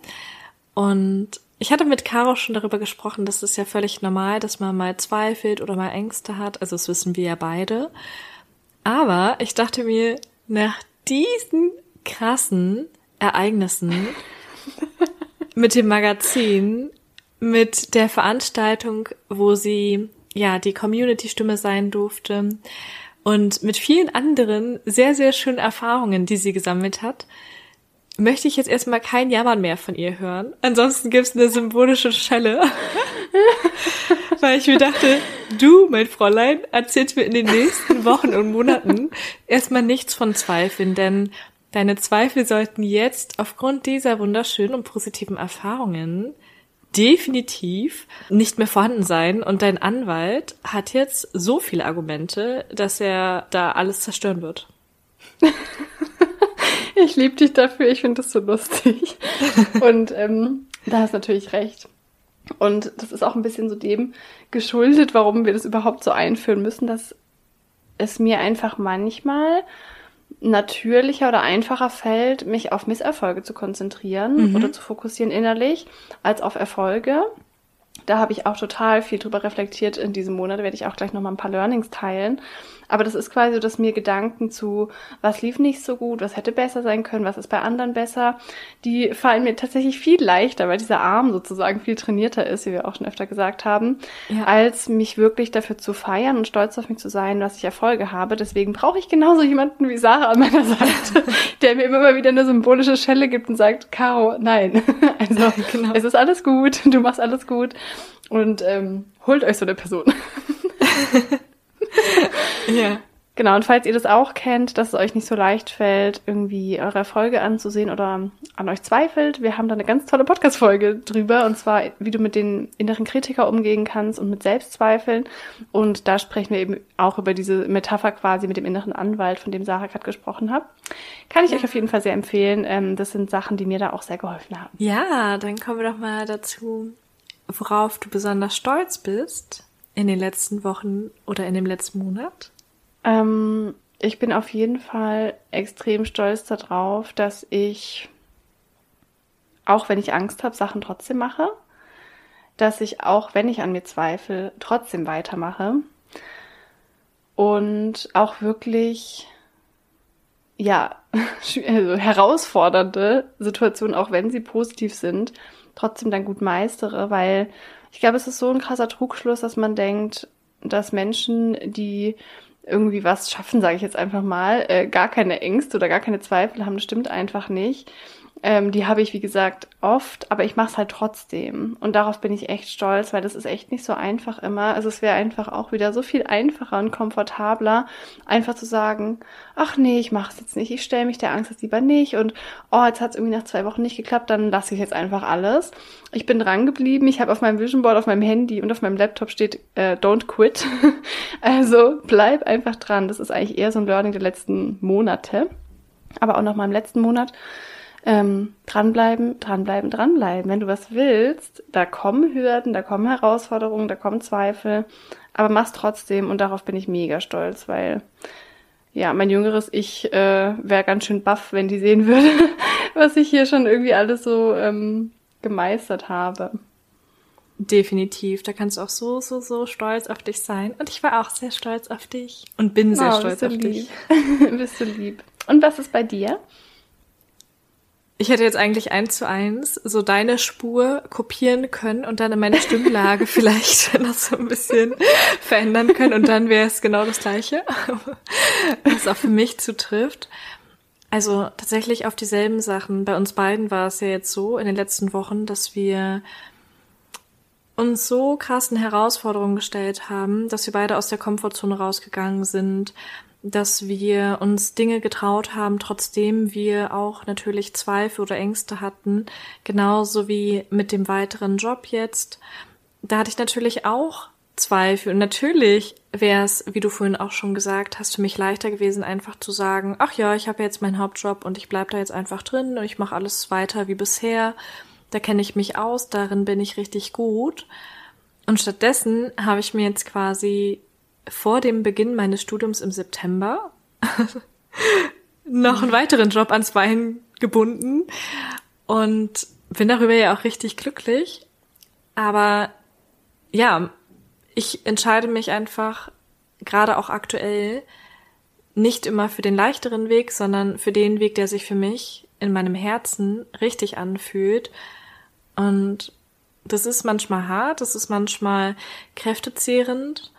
Und ich hatte mit Caro schon darüber gesprochen, dass es ja völlig normal, dass man mal zweifelt oder mal Ängste hat. Also das wissen wir ja beide. Aber ich dachte mir, nach diesen krassen Ereignissen mit dem Magazin, mit der Veranstaltung, wo sie ja die Community-Stimme sein durfte und mit vielen anderen sehr, sehr schönen Erfahrungen, die sie gesammelt hat, möchte ich jetzt erstmal kein Jammern mehr von ihr hören. Ansonsten gibt's eine symbolische Schelle. Weil ich mir dachte, du, mein Fräulein, erzählst mir in den nächsten Wochen und Monaten erstmal nichts von Zweifeln, denn deine Zweifel sollten jetzt aufgrund dieser wunderschönen und positiven Erfahrungen definitiv nicht mehr vorhanden sein. Und dein Anwalt hat jetzt so viele Argumente, dass er da alles zerstören wird. Ich liebe dich dafür, ich finde das so lustig. Und ähm, da hast natürlich recht. Und das ist auch ein bisschen so dem geschuldet, warum wir das überhaupt so einführen müssen, dass es mir einfach manchmal natürlicher oder einfacher fällt, mich auf Misserfolge zu konzentrieren mhm. oder zu fokussieren innerlich, als auf Erfolge. Da habe ich auch total viel drüber reflektiert in diesem Monat, werde ich auch gleich nochmal ein paar Learnings teilen. Aber das ist quasi so, dass mir Gedanken zu, was lief nicht so gut, was hätte besser sein können, was ist bei anderen besser, die fallen mir tatsächlich viel leichter, weil dieser Arm sozusagen viel trainierter ist, wie wir auch schon öfter gesagt haben, ja. als mich wirklich dafür zu feiern und stolz auf mich zu sein, dass ich Erfolge habe. Deswegen brauche ich genauso jemanden wie Sarah an meiner Seite, der mir immer wieder eine symbolische Schelle gibt und sagt, Caro, nein. Also genau. es ist alles gut, du machst alles gut und ähm, holt euch so eine Person. ja. Genau, und falls ihr das auch kennt, dass es euch nicht so leicht fällt, irgendwie eure Erfolge anzusehen oder an euch zweifelt, wir haben da eine ganz tolle Podcast-Folge drüber, und zwar, wie du mit den inneren Kritiker umgehen kannst und mit Selbstzweifeln. Und da sprechen wir eben auch über diese Metapher quasi mit dem inneren Anwalt, von dem Sarah gerade gesprochen hat. Kann ich euch auf jeden Fall sehr empfehlen. Ähm, das sind Sachen, die mir da auch sehr geholfen haben. Ja, dann kommen wir doch mal dazu, worauf du besonders stolz bist in den letzten Wochen oder in dem letzten Monat? Ähm, ich bin auf jeden Fall extrem stolz darauf, dass ich, auch wenn ich Angst habe, Sachen trotzdem mache. Dass ich auch, wenn ich an mir zweifle, trotzdem weitermache. Und auch wirklich, ja, also herausfordernde Situationen, auch wenn sie positiv sind, trotzdem dann gut meistere, weil ich glaube, es ist so ein krasser Trugschluss, dass man denkt, dass Menschen, die irgendwie was schaffen, sage ich jetzt einfach mal, äh, gar keine Ängste oder gar keine Zweifel haben, das stimmt einfach nicht. Ähm, die habe ich, wie gesagt, oft, aber ich mache es halt trotzdem. Und darauf bin ich echt stolz, weil das ist echt nicht so einfach immer. Also es wäre einfach auch wieder so viel einfacher und komfortabler, einfach zu sagen, ach nee, ich mache es jetzt nicht, ich stelle mich der Angst jetzt lieber nicht und oh, jetzt hat es irgendwie nach zwei Wochen nicht geklappt, dann lasse ich jetzt einfach alles. Ich bin dran geblieben, ich habe auf meinem Vision Board, auf meinem Handy und auf meinem Laptop steht, äh, don't quit. also bleib einfach dran. Das ist eigentlich eher so ein Learning der letzten Monate. Aber auch noch mal im letzten Monat ähm, dranbleiben, dranbleiben, dranbleiben. Wenn du was willst, da kommen Hürden, da kommen Herausforderungen, da kommen Zweifel, aber mach's trotzdem und darauf bin ich mega stolz, weil ja, mein jüngeres Ich äh, wäre ganz schön baff, wenn die sehen würde, was ich hier schon irgendwie alles so ähm, gemeistert habe. Definitiv. Da kannst du auch so, so, so stolz auf dich sein. Und ich war auch sehr stolz auf dich. Und bin sehr oh, stolz auf lieb. dich. bist du lieb. Und was ist bei dir? Ich hätte jetzt eigentlich eins zu eins so deine Spur kopieren können und dann in meine Stimmlage vielleicht noch so ein bisschen verändern können und dann wäre es genau das gleiche, was auch für mich zutrifft. Also tatsächlich auf dieselben Sachen. Bei uns beiden war es ja jetzt so in den letzten Wochen, dass wir uns so krassen Herausforderungen gestellt haben, dass wir beide aus der Komfortzone rausgegangen sind, dass wir uns Dinge getraut haben, trotzdem wir auch natürlich Zweifel oder Ängste hatten, genauso wie mit dem weiteren Job jetzt. Da hatte ich natürlich auch Zweifel und natürlich wäre es, wie du vorhin auch schon gesagt hast, für mich leichter gewesen, einfach zu sagen, ach ja, ich habe jetzt meinen Hauptjob und ich bleib da jetzt einfach drin und ich mache alles weiter wie bisher. Da kenne ich mich aus, darin bin ich richtig gut. Und stattdessen habe ich mir jetzt quasi vor dem Beginn meines Studiums im September noch einen weiteren Job ans Bein gebunden und bin darüber ja auch richtig glücklich. Aber ja, ich entscheide mich einfach gerade auch aktuell nicht immer für den leichteren Weg, sondern für den Weg, der sich für mich in meinem Herzen richtig anfühlt. Und das ist manchmal hart, das ist manchmal kräftezehrend,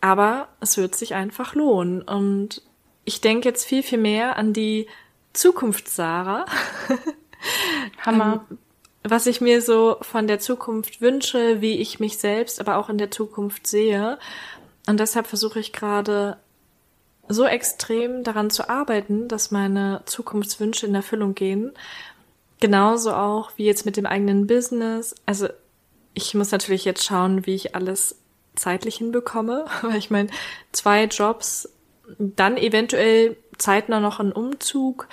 aber es wird sich einfach lohnen. Und ich denke jetzt viel, viel mehr an die Zukunft Sarah. Hammer. Ähm, was ich mir so von der Zukunft wünsche, wie ich mich selbst aber auch in der Zukunft sehe. Und deshalb versuche ich gerade so extrem daran zu arbeiten, dass meine Zukunftswünsche in Erfüllung gehen. Genauso auch wie jetzt mit dem eigenen Business. Also ich muss natürlich jetzt schauen, wie ich alles zeitlich hinbekomme, weil ich meine, zwei Jobs, dann eventuell zeitnah noch ein Umzug,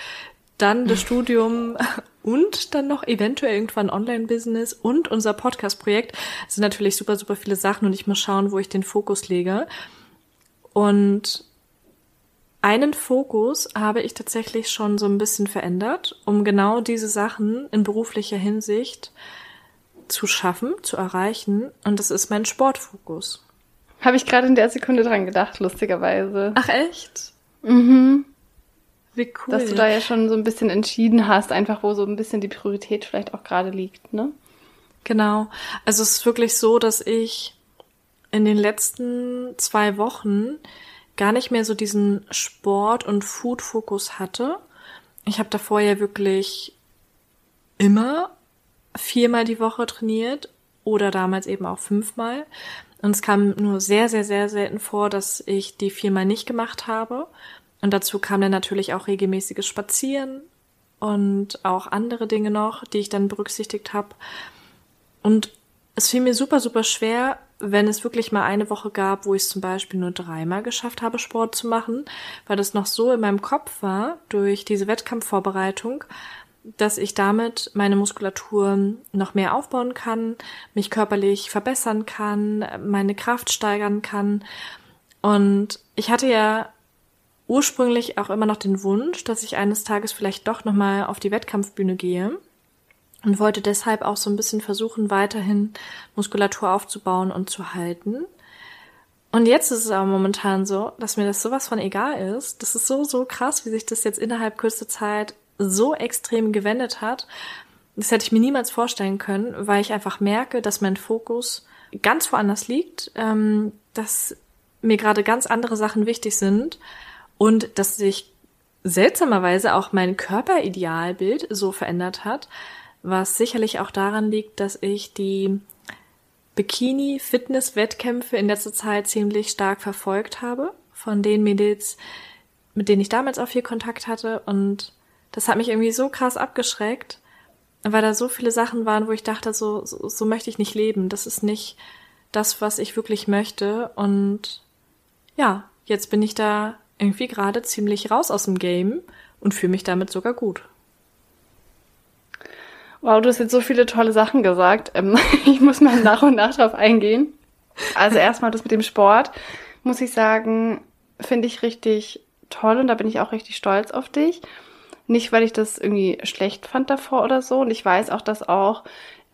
dann das Studium und dann noch eventuell irgendwann Online-Business und unser Podcast-Projekt. Das sind natürlich super, super viele Sachen und ich muss schauen, wo ich den Fokus lege. Und einen Fokus habe ich tatsächlich schon so ein bisschen verändert, um genau diese Sachen in beruflicher Hinsicht zu schaffen, zu erreichen. Und das ist mein Sportfokus. Habe ich gerade in der Sekunde dran gedacht, lustigerweise. Ach echt? Mhm. Wie cool. Dass du da ja schon so ein bisschen entschieden hast, einfach wo so ein bisschen die Priorität vielleicht auch gerade liegt, ne? Genau. Also es ist wirklich so, dass ich in den letzten zwei Wochen gar nicht mehr so diesen Sport- und Food-Fokus hatte. Ich habe davor ja wirklich immer viermal die Woche trainiert oder damals eben auch fünfmal. Und es kam nur sehr, sehr, sehr selten vor, dass ich die viermal nicht gemacht habe. Und dazu kam dann natürlich auch regelmäßiges Spazieren und auch andere Dinge noch, die ich dann berücksichtigt habe. Und es fiel mir super, super schwer, wenn es wirklich mal eine Woche gab, wo ich es zum Beispiel nur dreimal geschafft habe, Sport zu machen, weil das noch so in meinem Kopf war durch diese Wettkampfvorbereitung, dass ich damit meine Muskulatur noch mehr aufbauen kann, mich körperlich verbessern kann, meine Kraft steigern kann. Und ich hatte ja ursprünglich auch immer noch den Wunsch, dass ich eines Tages vielleicht doch nochmal auf die Wettkampfbühne gehe und wollte deshalb auch so ein bisschen versuchen, weiterhin Muskulatur aufzubauen und zu halten. Und jetzt ist es aber momentan so, dass mir das sowas von egal ist. Das ist so, so krass, wie sich das jetzt innerhalb kürzester Zeit so extrem gewendet hat, das hätte ich mir niemals vorstellen können, weil ich einfach merke, dass mein Fokus ganz woanders liegt, ähm, dass mir gerade ganz andere Sachen wichtig sind und dass sich seltsamerweise auch mein Körperidealbild so verändert hat, was sicherlich auch daran liegt, dass ich die Bikini-Fitness-Wettkämpfe in letzter Zeit ziemlich stark verfolgt habe, von den Mädels, mit denen ich damals auch viel Kontakt hatte und das hat mich irgendwie so krass abgeschreckt, weil da so viele Sachen waren, wo ich dachte, so, so, so möchte ich nicht leben. Das ist nicht das, was ich wirklich möchte. Und ja, jetzt bin ich da irgendwie gerade ziemlich raus aus dem Game und fühle mich damit sogar gut. Wow, du hast jetzt so viele tolle Sachen gesagt. Ähm, ich muss mal nach und nach drauf eingehen. Also erstmal das mit dem Sport, muss ich sagen, finde ich richtig toll und da bin ich auch richtig stolz auf dich. Nicht, weil ich das irgendwie schlecht fand davor oder so. Und ich weiß auch, dass auch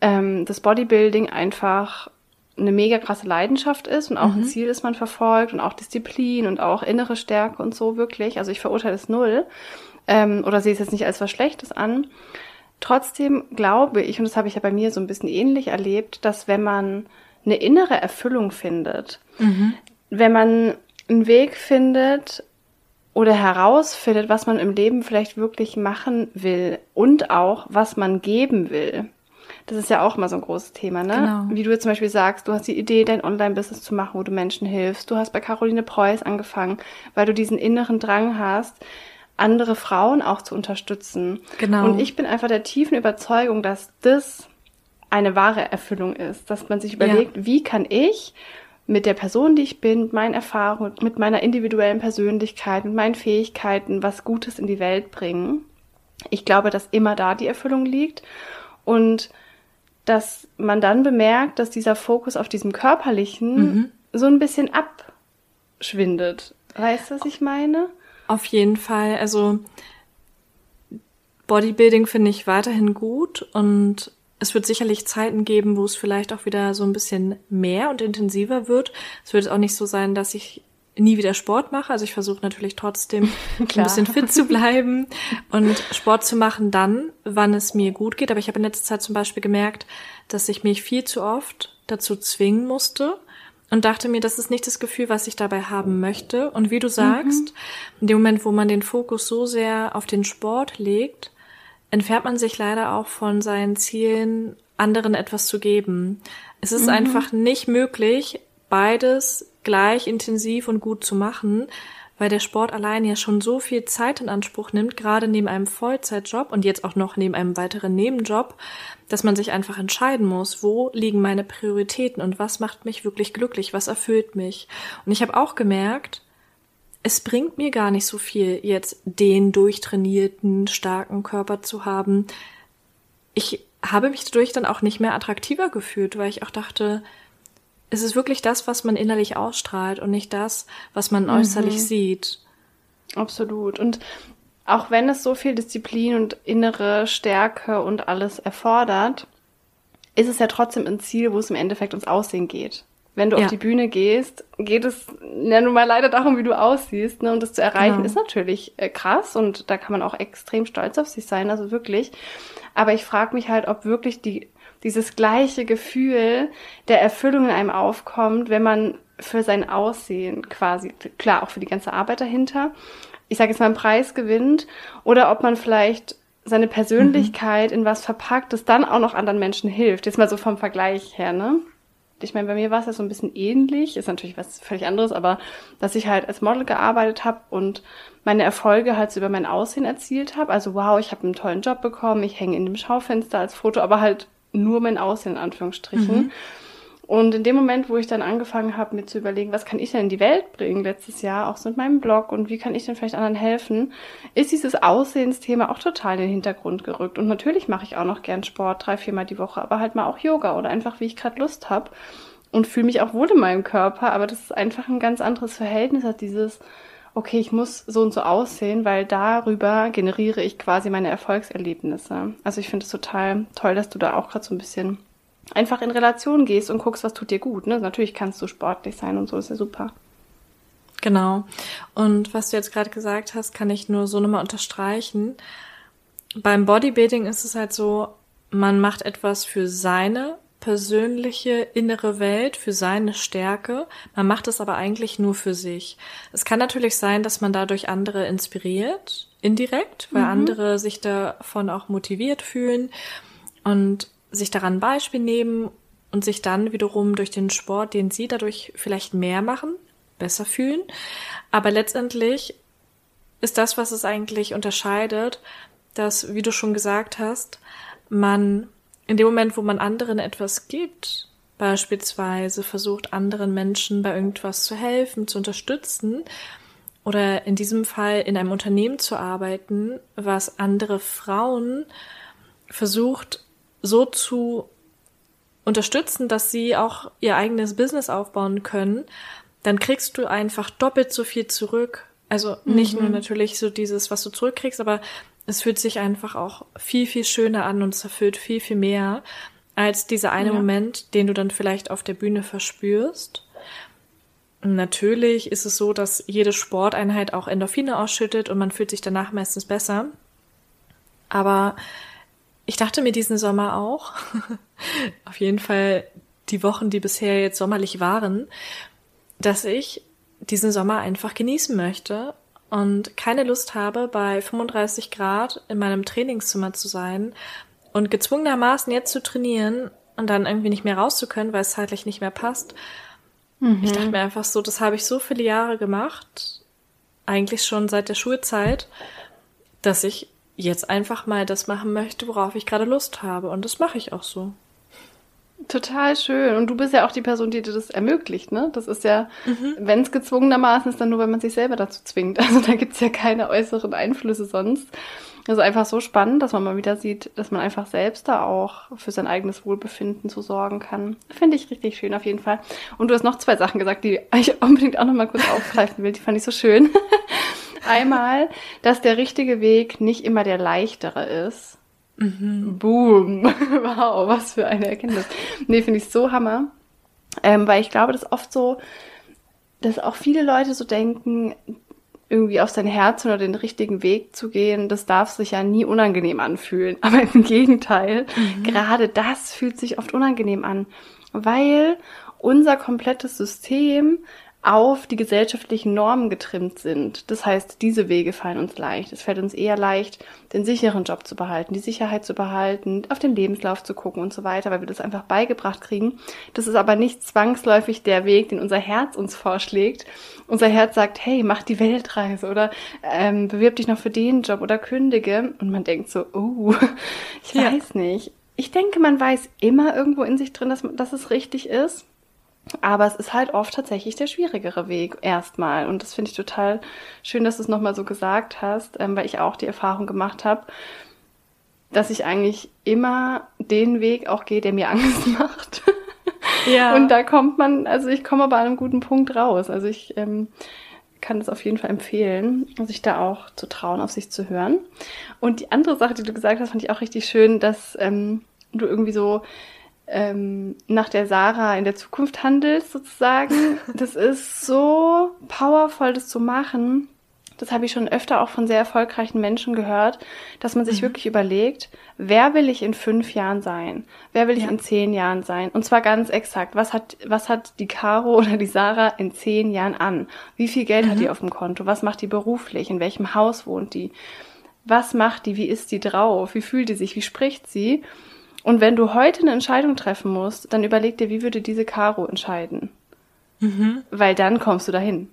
ähm, das Bodybuilding einfach eine mega krasse Leidenschaft ist und auch mhm. ein Ziel, das man verfolgt und auch Disziplin und auch innere Stärke und so wirklich. Also ich verurteile es null ähm, oder sehe es jetzt nicht als was Schlechtes an. Trotzdem glaube ich, und das habe ich ja bei mir so ein bisschen ähnlich erlebt, dass wenn man eine innere Erfüllung findet, mhm. wenn man einen Weg findet oder herausfindet, was man im Leben vielleicht wirklich machen will und auch, was man geben will, das ist ja auch mal so ein großes Thema, ne? Genau. Wie du jetzt zum Beispiel sagst, du hast die Idee, dein Online-Business zu machen, wo du Menschen hilfst. Du hast bei Caroline Preuß angefangen, weil du diesen inneren Drang hast, andere Frauen auch zu unterstützen. Genau. Und ich bin einfach der tiefen Überzeugung, dass das eine wahre Erfüllung ist, dass man sich überlegt, ja. wie kann ich mit der Person, die ich bin, mit meinen Erfahrungen, mit meiner individuellen Persönlichkeit, mit meinen Fähigkeiten was Gutes in die Welt bringen. Ich glaube, dass immer da die Erfüllung liegt und dass man dann bemerkt, dass dieser Fokus auf diesem körperlichen mhm. so ein bisschen abschwindet. Weißt du, was ich meine? Auf jeden Fall. Also Bodybuilding finde ich weiterhin gut und es wird sicherlich Zeiten geben, wo es vielleicht auch wieder so ein bisschen mehr und intensiver wird. Es wird auch nicht so sein, dass ich nie wieder Sport mache. Also ich versuche natürlich trotzdem ein bisschen fit zu bleiben und Sport zu machen dann, wann es mir gut geht. Aber ich habe in letzter Zeit zum Beispiel gemerkt, dass ich mich viel zu oft dazu zwingen musste und dachte mir, das ist nicht das Gefühl, was ich dabei haben möchte. Und wie du sagst, mhm. in dem Moment, wo man den Fokus so sehr auf den Sport legt, entfernt man sich leider auch von seinen Zielen, anderen etwas zu geben. Es ist mhm. einfach nicht möglich, beides gleich intensiv und gut zu machen, weil der Sport allein ja schon so viel Zeit in Anspruch nimmt, gerade neben einem Vollzeitjob und jetzt auch noch neben einem weiteren Nebenjob, dass man sich einfach entscheiden muss, wo liegen meine Prioritäten und was macht mich wirklich glücklich, was erfüllt mich. Und ich habe auch gemerkt, es bringt mir gar nicht so viel, jetzt den durchtrainierten, starken Körper zu haben. Ich habe mich dadurch dann auch nicht mehr attraktiver gefühlt, weil ich auch dachte, es ist wirklich das, was man innerlich ausstrahlt und nicht das, was man äußerlich mhm. sieht. Absolut. Und auch wenn es so viel Disziplin und innere Stärke und alles erfordert, ist es ja trotzdem ein Ziel, wo es im Endeffekt ums Aussehen geht. Wenn du ja. auf die Bühne gehst, geht es ja nun mal leider darum, wie du aussiehst. Ne? Und das zu erreichen genau. ist natürlich äh, krass und da kann man auch extrem stolz auf sich sein, also wirklich. Aber ich frage mich halt, ob wirklich die dieses gleiche Gefühl der Erfüllung in einem aufkommt, wenn man für sein Aussehen quasi, klar, auch für die ganze Arbeit dahinter, ich sage jetzt mal einen Preis gewinnt, oder ob man vielleicht seine Persönlichkeit mhm. in was verpackt, das dann auch noch anderen Menschen hilft. Jetzt mal so vom Vergleich her, ne? Ich meine, bei mir war es ja so ein bisschen ähnlich, ist natürlich was völlig anderes, aber dass ich halt als Model gearbeitet habe und meine Erfolge halt so über mein Aussehen erzielt habe. Also wow, ich habe einen tollen Job bekommen, ich hänge in dem Schaufenster als Foto, aber halt nur mein Aussehen, in Anführungsstrichen. Mhm. Und in dem Moment, wo ich dann angefangen habe, mir zu überlegen, was kann ich denn in die Welt bringen letztes Jahr, auch so mit meinem Blog und wie kann ich denn vielleicht anderen helfen, ist dieses Aussehensthema auch total in den Hintergrund gerückt. Und natürlich mache ich auch noch gern Sport, drei, viermal die Woche, aber halt mal auch Yoga oder einfach, wie ich gerade Lust habe und fühle mich auch wohl in meinem Körper. Aber das ist einfach ein ganz anderes Verhältnis als dieses, okay, ich muss so und so aussehen, weil darüber generiere ich quasi meine Erfolgserlebnisse. Also ich finde es total toll, dass du da auch gerade so ein bisschen einfach in Relation gehst und guckst, was tut dir gut. Ne? Natürlich kannst du sportlich sein und so, ist ja super. Genau. Und was du jetzt gerade gesagt hast, kann ich nur so nochmal unterstreichen. Beim Bodybuilding ist es halt so, man macht etwas für seine persönliche innere Welt, für seine Stärke. Man macht es aber eigentlich nur für sich. Es kann natürlich sein, dass man dadurch andere inspiriert, indirekt, weil mhm. andere sich davon auch motiviert fühlen und sich daran Beispiel nehmen und sich dann wiederum durch den Sport, den sie dadurch vielleicht mehr machen, besser fühlen. Aber letztendlich ist das, was es eigentlich unterscheidet, dass, wie du schon gesagt hast, man in dem Moment, wo man anderen etwas gibt, beispielsweise versucht anderen Menschen bei irgendwas zu helfen, zu unterstützen, oder in diesem Fall in einem Unternehmen zu arbeiten, was andere Frauen versucht so zu unterstützen, dass sie auch ihr eigenes Business aufbauen können, dann kriegst du einfach doppelt so viel zurück. Also nicht mhm. nur natürlich so dieses, was du zurückkriegst, aber es fühlt sich einfach auch viel, viel schöner an und es erfüllt viel, viel mehr, als dieser eine ja. Moment, den du dann vielleicht auf der Bühne verspürst. Natürlich ist es so, dass jede Sporteinheit auch Endorphine ausschüttet und man fühlt sich danach meistens besser. Aber ich dachte mir diesen Sommer auch, auf jeden Fall die Wochen, die bisher jetzt sommerlich waren, dass ich diesen Sommer einfach genießen möchte und keine Lust habe, bei 35 Grad in meinem Trainingszimmer zu sein und gezwungenermaßen jetzt zu trainieren und dann irgendwie nicht mehr raus zu können, weil es zeitlich nicht mehr passt. Mhm. Ich dachte mir einfach so, das habe ich so viele Jahre gemacht, eigentlich schon seit der Schulzeit, dass ich jetzt einfach mal das machen möchte, worauf ich gerade Lust habe. Und das mache ich auch so. Total schön. Und du bist ja auch die Person, die dir das ermöglicht, ne? Das ist ja, mhm. wenn es gezwungenermaßen ist, dann nur, wenn man sich selber dazu zwingt. Also da gibt's ja keine äußeren Einflüsse sonst. Also einfach so spannend, dass man mal wieder sieht, dass man einfach selbst da auch für sein eigenes Wohlbefinden zu sorgen kann. Finde ich richtig schön auf jeden Fall. Und du hast noch zwei Sachen gesagt, die ich unbedingt auch noch mal kurz aufgreifen will. Die fand ich so schön. Einmal, dass der richtige Weg nicht immer der leichtere ist. Mhm. Boom. wow, was für eine Erkenntnis. Nee, finde ich so hammer. Ähm, weil ich glaube, dass oft so, dass auch viele Leute so denken, irgendwie auf sein Herz oder den richtigen Weg zu gehen, das darf sich ja nie unangenehm anfühlen. Aber im Gegenteil, mhm. gerade das fühlt sich oft unangenehm an, weil unser komplettes System auf die gesellschaftlichen Normen getrimmt sind. Das heißt, diese Wege fallen uns leicht. Es fällt uns eher leicht, den sicheren Job zu behalten, die Sicherheit zu behalten, auf den Lebenslauf zu gucken und so weiter, weil wir das einfach beigebracht kriegen. Das ist aber nicht zwangsläufig der Weg, den unser Herz uns vorschlägt. Unser Herz sagt, hey, mach die Weltreise oder ähm, bewirb dich noch für den Job oder kündige. Und man denkt so, oh, ich ja. weiß nicht. Ich denke, man weiß immer irgendwo in sich drin, dass, dass es richtig ist. Aber es ist halt oft tatsächlich der schwierigere Weg erstmal. Und das finde ich total schön, dass du es nochmal so gesagt hast, ähm, weil ich auch die Erfahrung gemacht habe, dass ich eigentlich immer den Weg auch gehe, der mir Angst macht. Ja. Und da kommt man, also ich komme aber an einem guten Punkt raus. Also ich ähm, kann das auf jeden Fall empfehlen, sich da auch zu trauen, auf sich zu hören. Und die andere Sache, die du gesagt hast, fand ich auch richtig schön, dass ähm, du irgendwie so ähm, nach der Sarah in der Zukunft handelst, sozusagen. Das ist so powerful, das zu machen. Das habe ich schon öfter auch von sehr erfolgreichen Menschen gehört, dass man sich mhm. wirklich überlegt, wer will ich in fünf Jahren sein? Wer will ich ja. in zehn Jahren sein? Und zwar ganz exakt. Was hat, was hat die Caro oder die Sarah in zehn Jahren an? Wie viel Geld mhm. hat die auf dem Konto? Was macht die beruflich? In welchem Haus wohnt die? Was macht die? Wie ist die drauf? Wie fühlt die sich? Wie spricht sie? Und wenn du heute eine Entscheidung treffen musst, dann überleg dir, wie würde diese Caro entscheiden? Mhm. Weil dann kommst du dahin.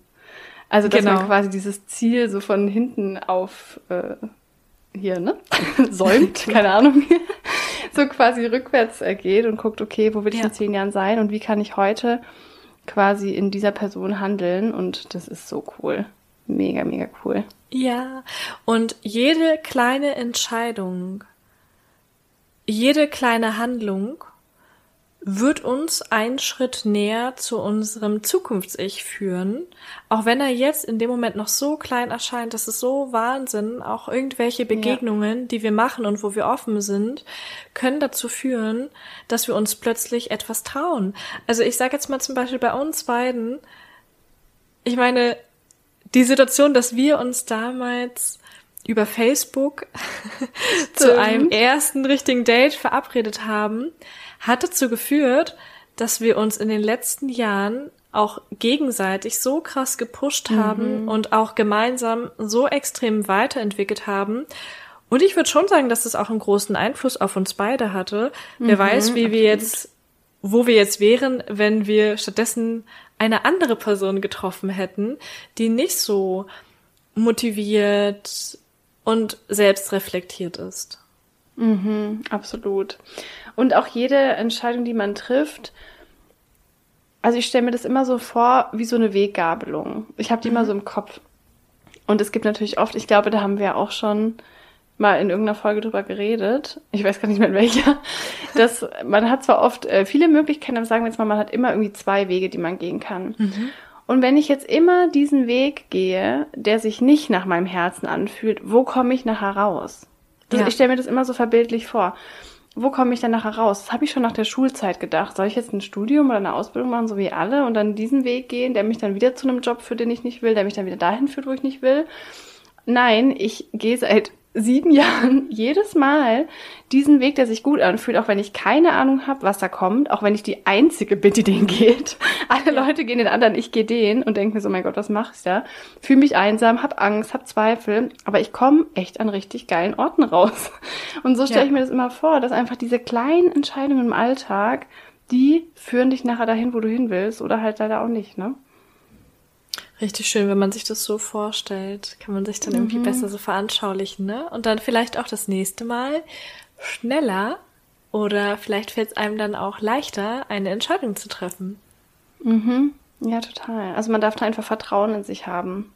Also, dass genau. man quasi dieses Ziel so von hinten auf äh, hier, ne? Säumt, keine Ahnung, so quasi rückwärts geht und guckt, okay, wo will ich ja. in zehn Jahren sein und wie kann ich heute quasi in dieser Person handeln? Und das ist so cool. Mega, mega cool. Ja, und jede kleine Entscheidung jede kleine Handlung wird uns einen Schritt näher zu unserem Zukunfts-Ich führen, auch wenn er jetzt in dem Moment noch so klein erscheint, das ist so Wahnsinn, auch irgendwelche Begegnungen, ja. die wir machen und wo wir offen sind, können dazu führen, dass wir uns plötzlich etwas trauen. Also ich sage jetzt mal zum Beispiel bei uns beiden, ich meine, die Situation, dass wir uns damals über Facebook zu einem ersten richtigen Date verabredet haben, hat dazu geführt, dass wir uns in den letzten Jahren auch gegenseitig so krass gepusht mhm. haben und auch gemeinsam so extrem weiterentwickelt haben. Und ich würde schon sagen, dass es auch einen großen Einfluss auf uns beide hatte. Mhm, Wer weiß, wie absolut. wir jetzt, wo wir jetzt wären, wenn wir stattdessen eine andere Person getroffen hätten, die nicht so motiviert, und selbst reflektiert ist. Mhm, absolut. Und auch jede Entscheidung, die man trifft, also ich stelle mir das immer so vor wie so eine Weggabelung. Ich habe die mhm. immer so im Kopf. Und es gibt natürlich oft, ich glaube, da haben wir auch schon mal in irgendeiner Folge drüber geredet, ich weiß gar nicht mehr in welcher, dass man hat zwar oft äh, viele Möglichkeiten, aber sagen wir jetzt mal, man hat immer irgendwie zwei Wege, die man gehen kann. Mhm. Und wenn ich jetzt immer diesen Weg gehe, der sich nicht nach meinem Herzen anfühlt, wo komme ich nachher raus? Das, ja. Ich stelle mir das immer so verbildlich vor. wo komme ich denn nachher raus? Das habe ich schon nach der Schulzeit gedacht. Soll ich jetzt ein Studium oder eine Ausbildung machen, so wie alle, und dann diesen Weg gehen, der mich dann wieder zu einem Job führt, den ich nicht will, der mich dann wieder dahin führt, wo ich nicht will? Nein, ich gehe seit sieben Jahren jedes Mal diesen Weg, der sich gut anfühlt, auch wenn ich keine Ahnung habe, was da kommt, auch wenn ich die Einzige bin, die den geht. Alle. Leute gehen den anderen, ich gehe den und denke mir so, mein Gott, was mach ich da? Fühle mich einsam, hab Angst, hab Zweifel, aber ich komme echt an richtig geilen Orten raus. Und so stelle ja. ich mir das immer vor, dass einfach diese kleinen Entscheidungen im Alltag, die führen dich nachher dahin, wo du hin willst, oder halt leider auch nicht, ne? Richtig schön, wenn man sich das so vorstellt, kann man sich dann irgendwie mhm. besser so veranschaulichen, ne? Und dann vielleicht auch das nächste Mal schneller oder vielleicht fällt es einem dann auch leichter, eine Entscheidung zu treffen. Mhm. Ja, total. Also man darf da einfach Vertrauen in sich haben.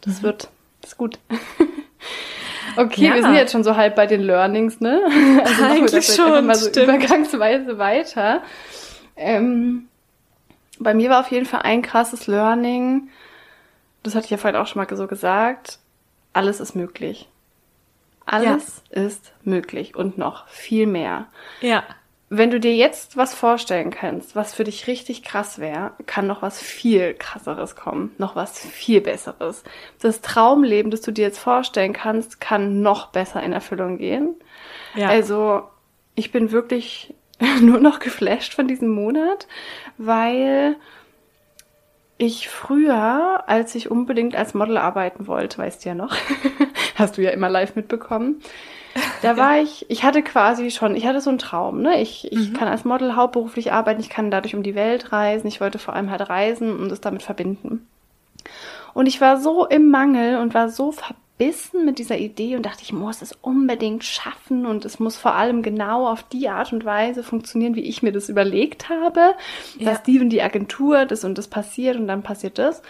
Das mhm. wird, das ist gut. okay, ja. wir sind jetzt schon so halb bei den Learnings, ne? Also Eigentlich schon. Mal so stimmt. übergangsweise weiter. Ähm, bei mir war auf jeden Fall ein krasses Learning, das hatte ich ja vorhin auch schon mal so gesagt, alles ist möglich. Alles ja. ist möglich und noch viel mehr. Ja. Wenn du dir jetzt was vorstellen kannst, was für dich richtig krass wäre, kann noch was viel krasseres kommen, noch was viel besseres. Das Traumleben, das du dir jetzt vorstellen kannst, kann noch besser in Erfüllung gehen. Ja. Also, ich bin wirklich nur noch geflasht von diesem Monat, weil ich früher, als ich unbedingt als Model arbeiten wollte, weißt du ja noch, hast du ja immer live mitbekommen, da war ich, ich hatte quasi schon, ich hatte so einen Traum, ne? Ich, ich mhm. kann als Model hauptberuflich arbeiten, ich kann dadurch um die Welt reisen, ich wollte vor allem halt reisen und es damit verbinden. Und ich war so im Mangel und war so verbinden verbissen mit dieser Idee und dachte, ich muss es unbedingt schaffen und es muss vor allem genau auf die Art und Weise funktionieren, wie ich mir das überlegt habe, ja. dass die und die Agentur das und das passiert und dann passiert das.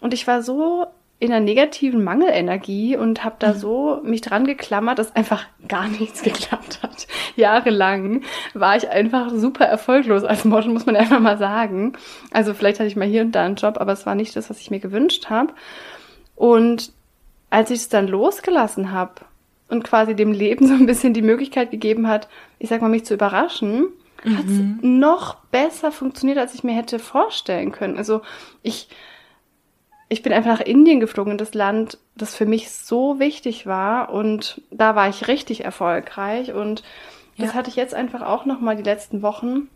Und ich war so in einer negativen Mangelenergie und habe da mhm. so mich dran geklammert, dass einfach gar nichts geklappt hat. Jahrelang war ich einfach super erfolglos als Model, muss man einfach mal sagen. Also vielleicht hatte ich mal hier und da einen Job, aber es war nicht das, was ich mir gewünscht habe. Und als ich es dann losgelassen habe und quasi dem Leben so ein bisschen die Möglichkeit gegeben hat, ich sag mal, mich zu überraschen, mhm. hat es noch besser funktioniert, als ich mir hätte vorstellen können. Also ich, ich bin einfach nach Indien geflogen in das Land, das für mich so wichtig war und da war ich richtig erfolgreich und das ja. hatte ich jetzt einfach auch noch mal die letzten Wochen,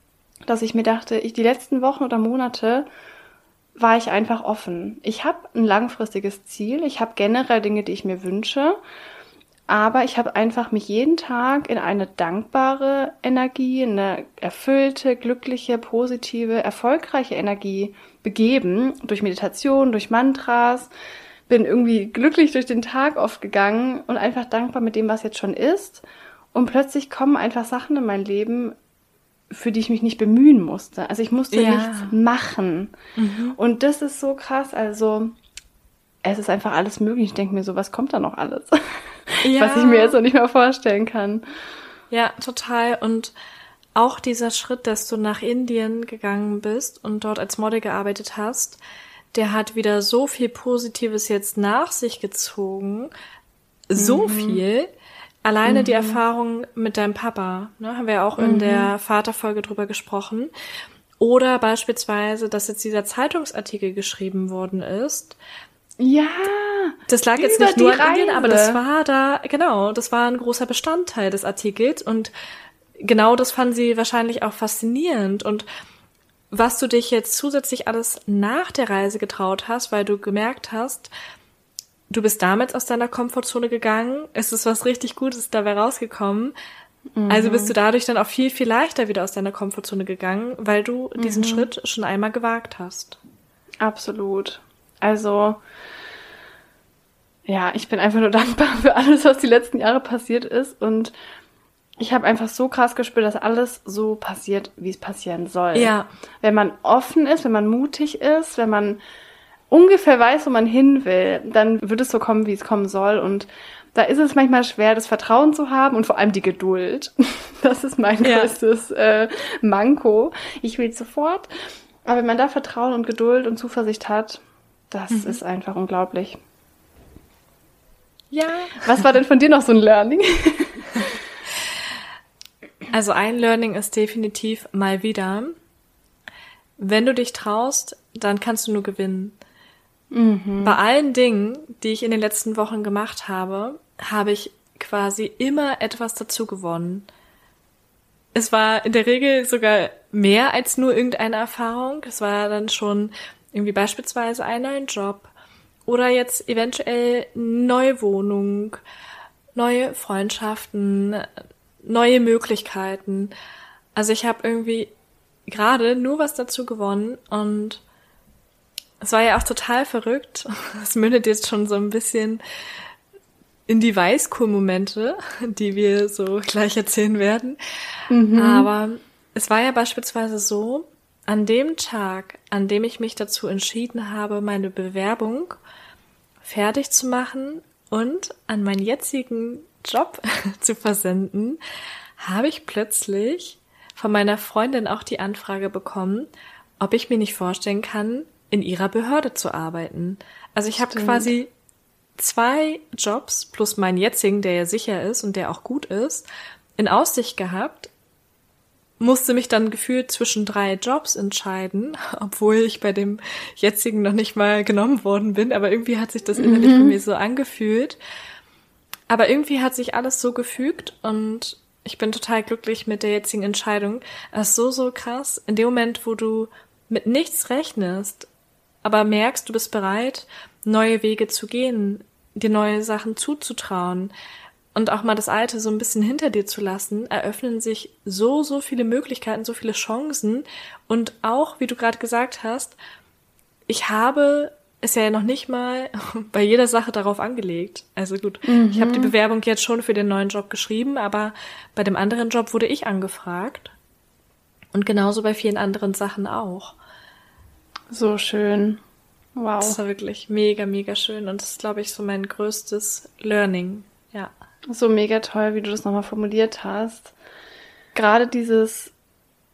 dass ich mir dachte, ich die letzten Wochen oder Monate war ich einfach offen. Ich habe ein langfristiges Ziel, ich habe generell Dinge, die ich mir wünsche, aber ich habe einfach mich jeden Tag in eine dankbare Energie, eine erfüllte, glückliche, positive, erfolgreiche Energie begeben, durch Meditation, durch Mantras, bin irgendwie glücklich durch den Tag oft gegangen und einfach dankbar mit dem, was jetzt schon ist. Und plötzlich kommen einfach Sachen in mein Leben, für die ich mich nicht bemühen musste. Also ich musste ja. nichts machen. Mhm. Und das ist so krass. Also es ist einfach alles möglich. Ich denke mir so, was kommt da noch alles? Ja. Was ich mir jetzt noch nicht mehr vorstellen kann. Ja, total. Und auch dieser Schritt, dass du nach Indien gegangen bist und dort als Model gearbeitet hast, der hat wieder so viel Positives jetzt nach sich gezogen. So mhm. viel. Alleine mhm. die Erfahrung mit deinem Papa, ne, haben wir ja auch in mhm. der Vaterfolge drüber gesprochen. Oder beispielsweise, dass jetzt dieser Zeitungsartikel geschrieben worden ist. Ja. Das lag jetzt nicht nur an Indien, aber das war da, genau, das war ein großer Bestandteil des Artikels und genau das fanden sie wahrscheinlich auch faszinierend und was du dich jetzt zusätzlich alles nach der Reise getraut hast, weil du gemerkt hast, du bist damit aus deiner Komfortzone gegangen, es ist was richtig Gutes dabei rausgekommen. Mhm. Also bist du dadurch dann auch viel, viel leichter wieder aus deiner Komfortzone gegangen, weil du diesen mhm. Schritt schon einmal gewagt hast. Absolut. Also, ja, ich bin einfach nur dankbar für alles, was die letzten Jahre passiert ist und ich habe einfach so krass gespürt, dass alles so passiert, wie es passieren soll. Ja. Wenn man offen ist, wenn man mutig ist, wenn man ungefähr weiß, wo man hin will, dann wird es so kommen, wie es kommen soll. Und da ist es manchmal schwer, das Vertrauen zu haben und vor allem die Geduld. Das ist mein ja. größtes äh, Manko. Ich will sofort. Aber wenn man da Vertrauen und Geduld und Zuversicht hat, das mhm. ist einfach unglaublich. Ja. Was war denn von dir noch so ein Learning? Also ein Learning ist definitiv mal wieder, wenn du dich traust, dann kannst du nur gewinnen. Mhm. Bei allen Dingen, die ich in den letzten Wochen gemacht habe, habe ich quasi immer etwas dazu gewonnen. Es war in der Regel sogar mehr als nur irgendeine Erfahrung. Es war dann schon irgendwie beispielsweise einen neuen Job oder jetzt eventuell neue Wohnung, neue Freundschaften, neue Möglichkeiten. Also ich habe irgendwie gerade nur was dazu gewonnen und es war ja auch total verrückt. Es mündet jetzt schon so ein bisschen in die Weißkohl-Momente, die wir so gleich erzählen werden. Mhm. Aber es war ja beispielsweise so, an dem Tag, an dem ich mich dazu entschieden habe, meine Bewerbung fertig zu machen und an meinen jetzigen Job zu versenden, habe ich plötzlich von meiner Freundin auch die Anfrage bekommen, ob ich mir nicht vorstellen kann, in ihrer Behörde zu arbeiten. Also ich habe quasi zwei Jobs plus meinen jetzigen, der ja sicher ist und der auch gut ist, in Aussicht gehabt, musste mich dann gefühlt zwischen drei Jobs entscheiden, obwohl ich bei dem jetzigen noch nicht mal genommen worden bin, aber irgendwie hat sich das innerlich mhm. bei mir so angefühlt. Aber irgendwie hat sich alles so gefügt und ich bin total glücklich mit der jetzigen Entscheidung. Es ist so, so krass. In dem Moment, wo du mit nichts rechnest, aber merkst, du bist bereit, neue Wege zu gehen, dir neue Sachen zuzutrauen und auch mal das Alte so ein bisschen hinter dir zu lassen, eröffnen sich so, so viele Möglichkeiten, so viele Chancen. Und auch, wie du gerade gesagt hast, ich habe es ja noch nicht mal bei jeder Sache darauf angelegt. Also gut, mhm. ich habe die Bewerbung jetzt schon für den neuen Job geschrieben, aber bei dem anderen Job wurde ich angefragt. Und genauso bei vielen anderen Sachen auch. So schön. Wow. Das war wirklich mega, mega schön. Und das ist, glaube ich, so mein größtes Learning. Ja. So mega toll, wie du das nochmal formuliert hast. Gerade dieses,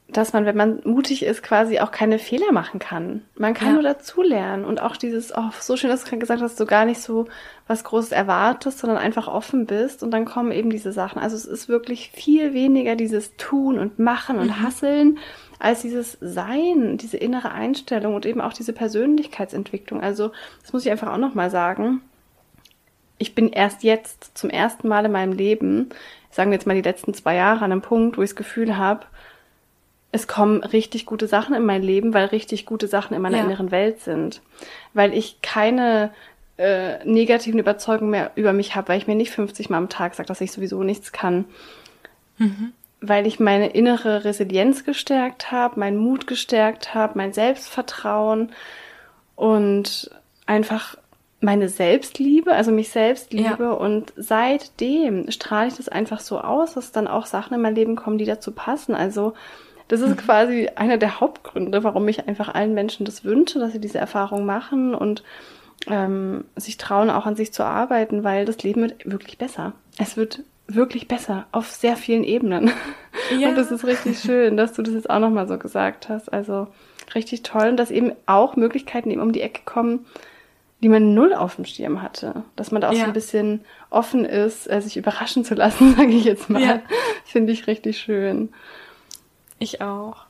dass man, wenn man mutig ist, quasi auch keine Fehler machen kann. Man kann ja. nur dazulernen. Und auch dieses, oh, so schön, dass du gesagt hast, du gar nicht so was Großes erwartest, sondern einfach offen bist. Und dann kommen eben diese Sachen. Also es ist wirklich viel weniger dieses Tun und Machen und mhm. Hasseln, als dieses Sein, diese innere Einstellung und eben auch diese Persönlichkeitsentwicklung. Also, das muss ich einfach auch nochmal sagen. Ich bin erst jetzt zum ersten Mal in meinem Leben, sagen wir jetzt mal die letzten zwei Jahre, an einem Punkt, wo ich das Gefühl habe, es kommen richtig gute Sachen in mein Leben, weil richtig gute Sachen in meiner ja. inneren Welt sind. Weil ich keine äh, negativen Überzeugungen mehr über mich habe, weil ich mir nicht 50 Mal am Tag sage, dass ich sowieso nichts kann. Mhm weil ich meine innere Resilienz gestärkt habe, meinen Mut gestärkt habe, mein Selbstvertrauen und einfach meine Selbstliebe, also mich selbst liebe. Ja. Und seitdem strahle ich das einfach so aus, dass dann auch Sachen in mein Leben kommen, die dazu passen. Also das ist mhm. quasi einer der Hauptgründe, warum ich einfach allen Menschen das wünsche, dass sie diese Erfahrung machen und ähm, sich trauen, auch an sich zu arbeiten, weil das Leben wird wirklich besser. Es wird wirklich besser auf sehr vielen Ebenen. Ja. Und das ist richtig schön, dass du das jetzt auch nochmal so gesagt hast. Also richtig toll. Und dass eben auch Möglichkeiten eben um die Ecke kommen, die man null auf dem Schirm hatte. Dass man da auch ja. so ein bisschen offen ist, äh, sich überraschen zu lassen, sage ich jetzt mal. Ja. Finde ich richtig schön. Ich auch.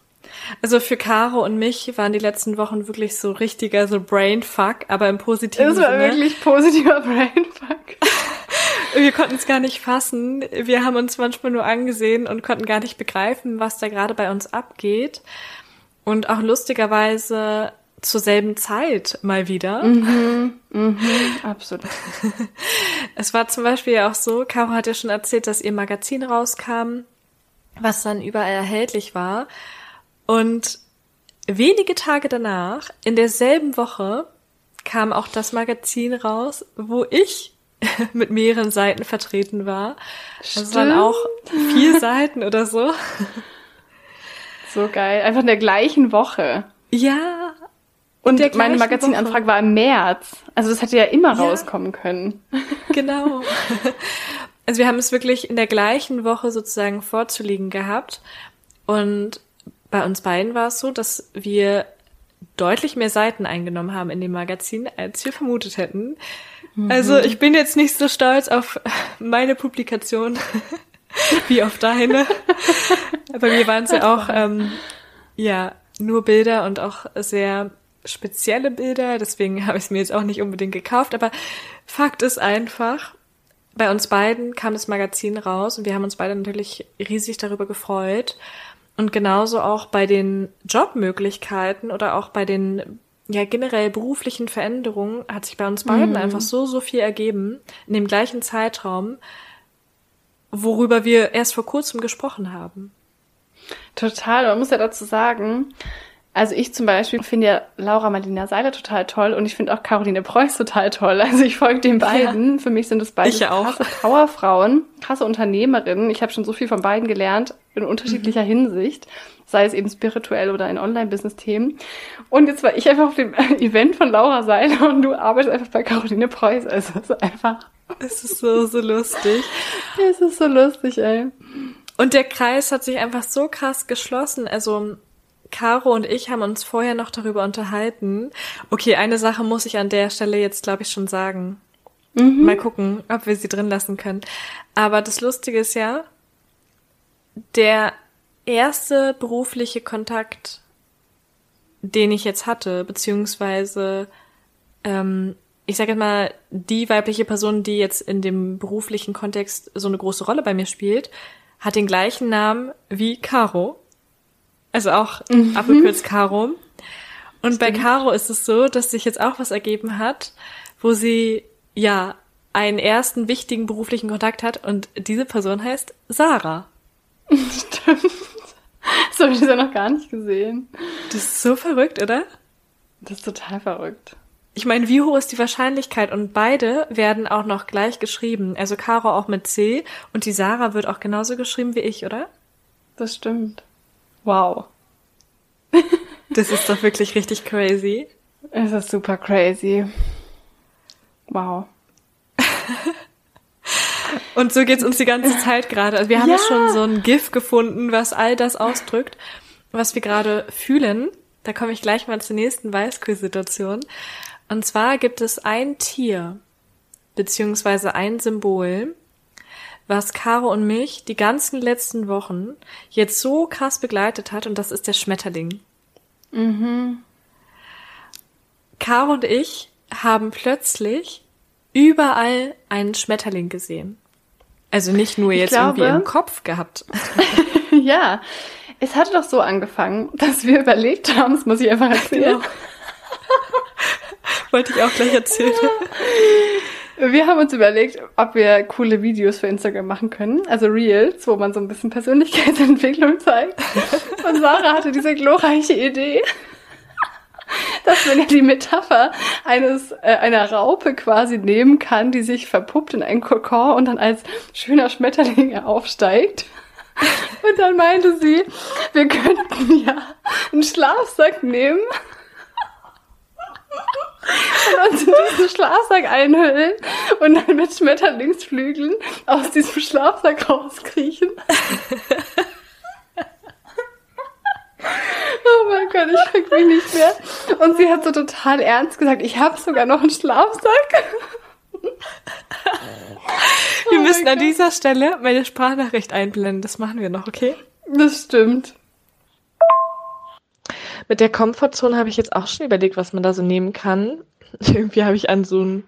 Also für Caro und mich waren die letzten Wochen wirklich so richtiger so Brainfuck, aber im positiven Sinne. Es war Sinne. wirklich positiver Brainfuck. Wir konnten es gar nicht fassen. Wir haben uns manchmal nur angesehen und konnten gar nicht begreifen, was da gerade bei uns abgeht. Und auch lustigerweise zur selben Zeit mal wieder. Mhm, mhm, absolut. Es war zum Beispiel ja auch so, Caro hat ja schon erzählt, dass ihr Magazin rauskam, was dann überall erhältlich war. Und wenige Tage danach, in derselben Woche, kam auch das Magazin raus, wo ich mit mehreren Seiten vertreten war. Stimmt. Das waren auch vier Seiten oder so. So geil. Einfach in der gleichen Woche. Ja. Und meine Magazinanfrage war im März. Also das hätte ja immer ja. rauskommen können. Genau. Also wir haben es wirklich in der gleichen Woche sozusagen vorzulegen gehabt. Und bei uns beiden war es so, dass wir deutlich mehr Seiten eingenommen haben in dem Magazin, als wir vermutet hätten. Also mhm. ich bin jetzt nicht so stolz auf meine Publikation Wie auf deine. Bei mir waren es ja auch, ähm, ja, nur Bilder und auch sehr spezielle Bilder, deswegen habe ich es mir jetzt auch nicht unbedingt gekauft, aber Fakt ist einfach, bei uns beiden kam das Magazin raus und wir haben uns beide natürlich riesig darüber gefreut. Und genauso auch bei den Jobmöglichkeiten oder auch bei den ja generell beruflichen Veränderungen hat sich bei uns beiden mhm. einfach so, so viel ergeben in dem gleichen Zeitraum, worüber wir erst vor kurzem gesprochen haben. Total. Man muss ja dazu sagen, also ich zum Beispiel finde ja Laura Marlina Seiler total toll und ich finde auch Caroline Preuß total toll. Also ich folge den beiden. Ja. Für mich sind es beide krasse Powerfrauen, krasse Unternehmerinnen. Ich habe schon so viel von beiden gelernt in unterschiedlicher mhm. Hinsicht, sei es eben spirituell oder in Online-Business-Themen. Und jetzt war ich einfach auf dem Event von Laura Seiler und du arbeitest einfach bei Caroline Preuß. Also es ist einfach. Es ist so, so lustig. Es ist so lustig, ey. Und der Kreis hat sich einfach so krass geschlossen. Also Caro und ich haben uns vorher noch darüber unterhalten. Okay, eine Sache muss ich an der Stelle jetzt, glaube ich, schon sagen. Mhm. Mal gucken, ob wir sie drin lassen können. Aber das Lustige ist ja, der erste berufliche Kontakt, den ich jetzt hatte, beziehungsweise ähm, ich sage mal, die weibliche Person, die jetzt in dem beruflichen Kontext so eine große Rolle bei mir spielt, hat den gleichen Namen wie Caro. Also auch mhm. abgekürzt Caro. Und Stimmt. bei Caro ist es so, dass sich jetzt auch was ergeben hat, wo sie ja einen ersten wichtigen beruflichen Kontakt hat und diese Person heißt Sarah. Stimmt. Das habe ich ja noch gar nicht gesehen. Das ist so verrückt, oder? Das ist total verrückt. Ich meine, wie hoch ist die Wahrscheinlichkeit? Und beide werden auch noch gleich geschrieben. Also Caro auch mit C und die Sarah wird auch genauso geschrieben wie ich, oder? Das stimmt. Wow. das ist doch wirklich richtig crazy. Es ist super crazy. Wow. Und so geht's uns die ganze Zeit gerade. Also wir haben ja. schon so ein GIF gefunden, was all das ausdrückt, was wir gerade fühlen. Da komme ich gleich mal zur nächsten Weißquiz-Situation. Und zwar gibt es ein Tier, beziehungsweise ein Symbol, was Caro und mich die ganzen letzten Wochen jetzt so krass begleitet hat, und das ist der Schmetterling. Mhm. Caro und ich haben plötzlich überall einen Schmetterling gesehen. Also nicht nur jetzt glaube, irgendwie im Kopf gehabt. ja, es hatte doch so angefangen, dass wir überlegt haben, das muss ich einfach erzählen. Genau. Wollte ich auch gleich erzählen. Wir haben uns überlegt, ob wir coole Videos für Instagram machen können, also Reels, wo man so ein bisschen Persönlichkeitsentwicklung zeigt. Und Sarah hatte diese glorreiche Idee, dass man ja die Metapher eines äh, einer Raupe quasi nehmen kann, die sich verpuppt in einen Kokon und dann als schöner Schmetterling aufsteigt. Und dann meinte sie, wir könnten ja einen Schlafsack nehmen und uns in diesen Schlafsack einhüllen und dann mit Schmetterlingsflügeln aus diesem Schlafsack rauskriechen. Oh mein Gott, ich krieg mich nicht mehr. Und sie hat so total ernst gesagt, ich habe sogar noch einen Schlafsack. Wir oh müssen an dieser Stelle meine Sprachnachricht einblenden. Das machen wir noch, okay? Das stimmt. Mit der Komfortzone habe ich jetzt auch schon überlegt, was man da so nehmen kann. Irgendwie habe ich an so ein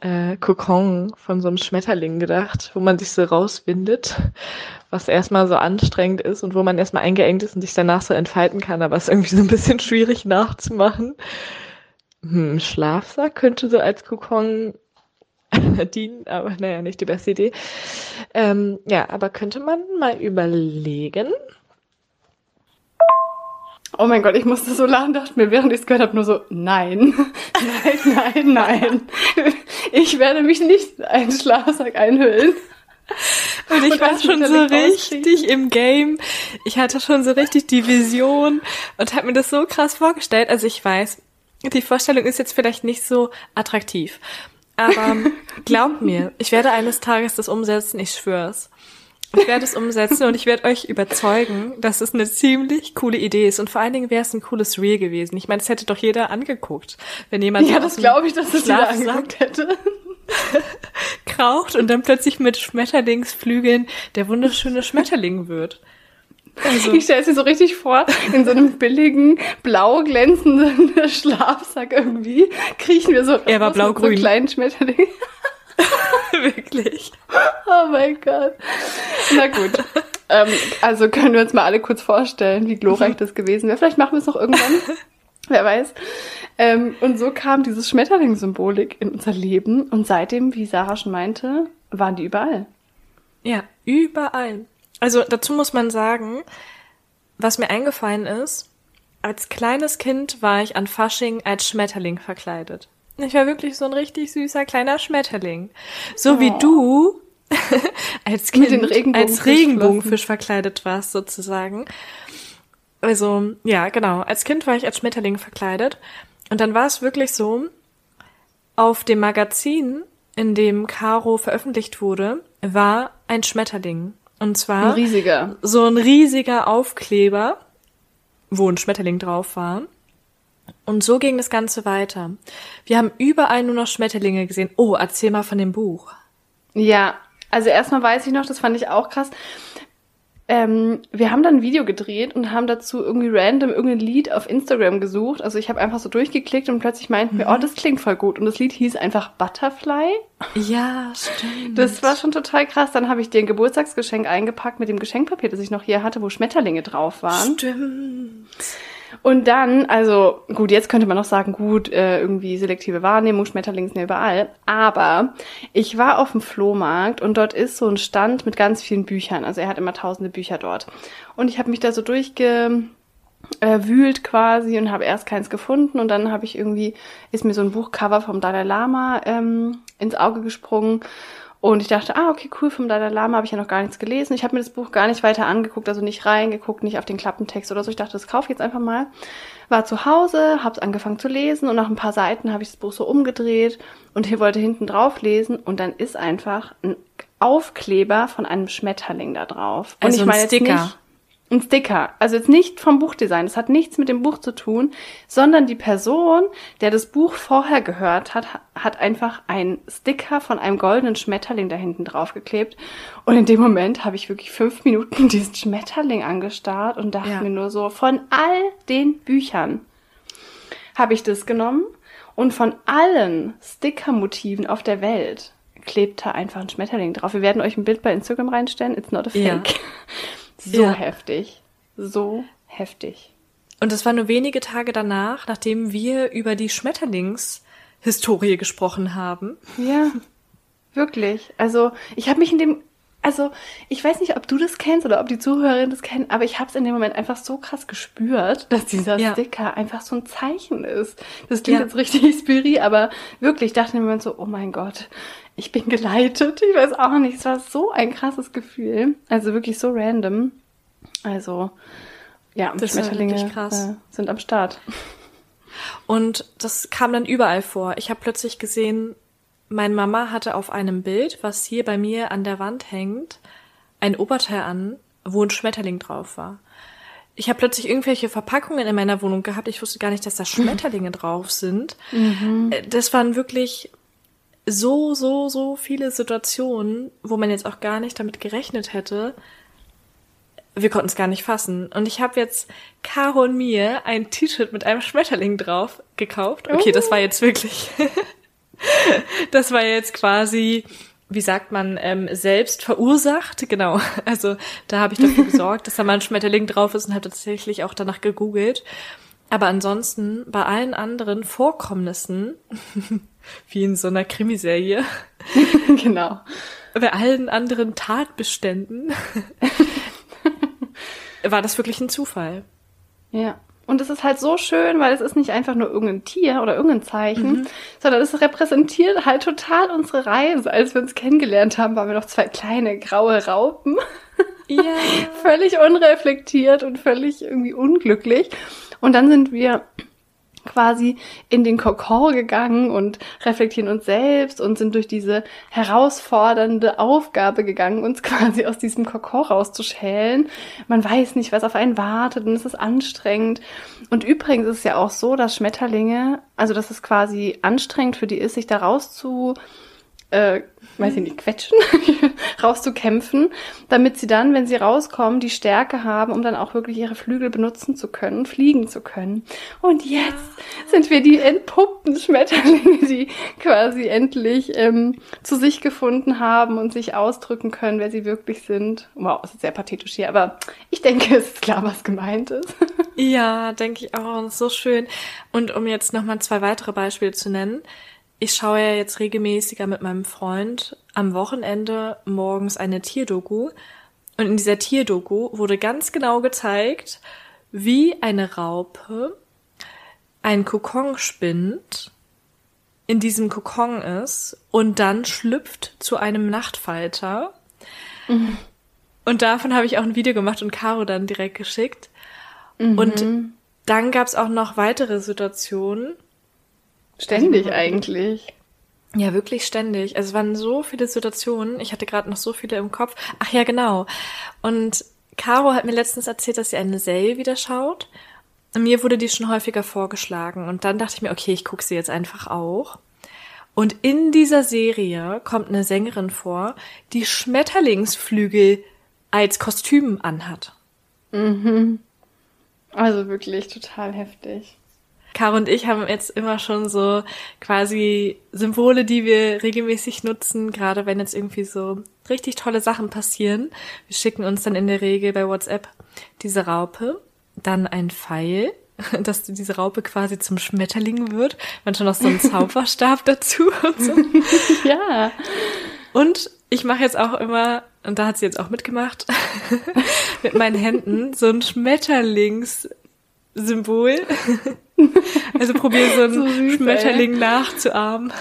äh, Kokon von so einem Schmetterling gedacht, wo man sich so rauswindet, was erstmal so anstrengend ist und wo man erstmal eingeengt ist und sich danach so entfalten kann, aber es ist irgendwie so ein bisschen schwierig nachzumachen. Hm, Schlafsack könnte so als Kokon dienen, aber naja, nicht die beste Idee. Ähm, ja, aber könnte man mal überlegen, Oh mein Gott, ich musste so lachen, dachte mir, während ich es gehört habe, nur so, nein, nein, nein, nein. Ich werde mich nicht in einen Schlafsack einhüllen. Und ich und war schon so richtig im Game. Ich hatte schon so richtig die Vision und habe mir das so krass vorgestellt. Also ich weiß, die Vorstellung ist jetzt vielleicht nicht so attraktiv. Aber glaubt mir, ich werde eines Tages das umsetzen, ich schwör's. Ich werde es umsetzen und ich werde euch überzeugen, dass es eine ziemlich coole Idee ist. Und vor allen Dingen wäre es ein cooles Reel gewesen. Ich meine, es hätte doch jeder angeguckt, wenn jemand. Ja, das glaube ich, dass es jeder angeguckt hätte. kraucht und dann plötzlich mit Schmetterlingsflügeln der wunderschöne Schmetterling wird. Also. Ich stelle es mir so richtig vor, in so einem billigen, blau glänzenden Schlafsack irgendwie kriechen wir so er war blau-grün. so kleinen Schmetterling. Wirklich. Oh mein Gott. Na gut. Ähm, also können wir uns mal alle kurz vorstellen, wie glorreich das gewesen wäre. Vielleicht machen wir es noch irgendwann. Wer weiß. Ähm, und so kam dieses Schmetterlingssymbolik in unser Leben. Und seitdem, wie Sarah schon meinte, waren die überall. Ja, überall. Also dazu muss man sagen, was mir eingefallen ist, als kleines Kind war ich an Fasching als Schmetterling verkleidet. Ich war wirklich so ein richtig süßer kleiner Schmetterling. So oh. wie du als Kind Regenbogenfisch als Regenbogenfisch verkleidet warst sozusagen. Also, ja, genau. Als Kind war ich als Schmetterling verkleidet. Und dann war es wirklich so, auf dem Magazin, in dem Caro veröffentlicht wurde, war ein Schmetterling. Und zwar ein riesiger. so ein riesiger Aufkleber, wo ein Schmetterling drauf war. Und so ging das Ganze weiter. Wir haben überall nur noch Schmetterlinge gesehen. Oh, erzähl mal von dem Buch. Ja, also erstmal weiß ich noch, das fand ich auch krass. Ähm, wir haben dann ein Video gedreht und haben dazu irgendwie random irgendein Lied auf Instagram gesucht. Also ich habe einfach so durchgeklickt und plötzlich meinten mhm. wir, oh, das klingt voll gut. Und das Lied hieß einfach Butterfly. Ja, stimmt. Das war schon total krass. Dann habe ich dir ein Geburtstagsgeschenk eingepackt mit dem Geschenkpapier, das ich noch hier hatte, wo Schmetterlinge drauf waren. Stimmt. Und dann, also gut, jetzt könnte man noch sagen, gut, äh, irgendwie selektive Wahrnehmung, Schmetterlinge sind ja überall. Aber ich war auf dem Flohmarkt und dort ist so ein Stand mit ganz vielen Büchern. Also er hat immer tausende Bücher dort. Und ich habe mich da so durchgewühlt quasi und habe erst keins gefunden und dann habe ich irgendwie, ist mir so ein Buchcover vom Dalai Lama ähm, ins Auge gesprungen und ich dachte, ah, okay, cool, vom Dalai Lama habe ich ja noch gar nichts gelesen. Ich habe mir das Buch gar nicht weiter angeguckt, also nicht reingeguckt, nicht auf den Klappentext oder so. Ich dachte, das kaufe ich jetzt einfach mal. War zu Hause, habe es angefangen zu lesen und nach ein paar Seiten habe ich das Buch so umgedreht und hier wollte hinten drauf lesen und dann ist einfach ein Aufkleber von einem Schmetterling da drauf. Also und ich meine ein Sticker. Jetzt nicht, ein Sticker. Also jetzt nicht vom Buchdesign. Das hat nichts mit dem Buch zu tun, sondern die Person, der das Buch vorher gehört hat, hat einfach einen Sticker von einem goldenen Schmetterling da hinten draufgeklebt. Und in dem Moment habe ich wirklich fünf Minuten diesen Schmetterling angestarrt und dachte ja. mir nur so, von all den Büchern habe ich das genommen und von allen Sticker-Motiven auf der Welt klebt da einfach ein Schmetterling drauf. Wir werden euch ein Bild bei Instagram reinstellen. It's not a fake. Ja. So ja. heftig. So heftig. Und das war nur wenige Tage danach, nachdem wir über die Schmetterlingshistorie gesprochen haben. Ja, wirklich. Also ich habe mich in dem, also ich weiß nicht, ob du das kennst oder ob die Zuhörerinnen das kennen, aber ich habe es in dem Moment einfach so krass gespürt, dass dieser ja. Sticker einfach so ein Zeichen ist. Das klingt ja. jetzt richtig spiri, aber wirklich, ich dachte im Moment so, oh mein Gott, ich bin geleitet. Ich weiß auch nicht. Es war so ein krasses Gefühl. Also wirklich so random. Also, ja, das Schmetterlinge äh, sind am Start. Und das kam dann überall vor. Ich habe plötzlich gesehen, meine Mama hatte auf einem Bild, was hier bei mir an der Wand hängt, ein Oberteil an, wo ein Schmetterling drauf war. Ich habe plötzlich irgendwelche Verpackungen in meiner Wohnung gehabt. Ich wusste gar nicht, dass da Schmetterlinge drauf sind. Mhm. Äh, das waren wirklich so, so, so viele Situationen, wo man jetzt auch gar nicht damit gerechnet hätte. Wir konnten es gar nicht fassen. Und ich habe jetzt Caro und mir ein T-Shirt mit einem Schmetterling drauf gekauft. Okay, das war jetzt wirklich. das war jetzt quasi, wie sagt man, ähm, selbst verursacht. Genau. Also da habe ich dafür gesorgt, dass da mal ein Schmetterling drauf ist und habe tatsächlich auch danach gegoogelt. Aber ansonsten bei allen anderen Vorkommnissen wie in so einer Krimiserie. genau. Bei allen anderen Tatbeständen war das wirklich ein Zufall. Ja. Und es ist halt so schön, weil es ist nicht einfach nur irgendein Tier oder irgendein Zeichen, mhm. sondern es repräsentiert halt total unsere Reise. Als wir uns kennengelernt haben, waren wir noch zwei kleine graue Raupen. Ja. völlig unreflektiert und völlig irgendwie unglücklich. Und dann sind wir quasi in den Kokon gegangen und reflektieren uns selbst und sind durch diese herausfordernde Aufgabe gegangen, uns quasi aus diesem Kokon rauszuschälen. Man weiß nicht, was auf einen wartet und es ist anstrengend. Und übrigens ist es ja auch so, dass Schmetterlinge, also dass es quasi anstrengend für die ist, sich da rauszu äh, weiß ich nicht, quetschen, rauszukämpfen, damit sie dann, wenn sie rauskommen, die Stärke haben, um dann auch wirklich ihre Flügel benutzen zu können, fliegen zu können. Und jetzt sind wir die entpuppten Schmetterlinge, die quasi endlich ähm, zu sich gefunden haben und sich ausdrücken können, wer sie wirklich sind. Wow, das ist sehr pathetisch hier, aber ich denke, es ist klar, was gemeint ist. ja, denke ich auch. So schön. Und um jetzt nochmal zwei weitere Beispiele zu nennen, ich schaue ja jetzt regelmäßiger mit meinem Freund am Wochenende morgens eine Tierdoku. Und in dieser Tierdoku wurde ganz genau gezeigt, wie eine Raupe ein Kokon spinnt, in diesem Kokon ist und dann schlüpft zu einem Nachtfalter. Mhm. Und davon habe ich auch ein Video gemacht und Caro dann direkt geschickt. Mhm. Und dann gab es auch noch weitere Situationen, Ständig also, eigentlich. Ja, wirklich ständig. Also es waren so viele Situationen. Ich hatte gerade noch so viele im Kopf. Ach ja, genau. Und Caro hat mir letztens erzählt, dass sie eine Serie wieder schaut. Und mir wurde die schon häufiger vorgeschlagen. Und dann dachte ich mir, okay, ich gucke sie jetzt einfach auch. Und in dieser Serie kommt eine Sängerin vor, die Schmetterlingsflügel als Kostüm anhat. Mhm. Also wirklich total heftig. Caro und ich haben jetzt immer schon so quasi Symbole, die wir regelmäßig nutzen, gerade wenn jetzt irgendwie so richtig tolle Sachen passieren. Wir schicken uns dann in der Regel bei WhatsApp diese Raupe, dann ein Pfeil, dass diese Raupe quasi zum Schmetterling wird, manchmal noch so ein Zauberstab dazu und so. Ja. Und ich mache jetzt auch immer, und da hat sie jetzt auch mitgemacht, mit meinen Händen so ein Schmetterlings Symbol. Also probier so einen so Schmetterling ey. nachzuahmen.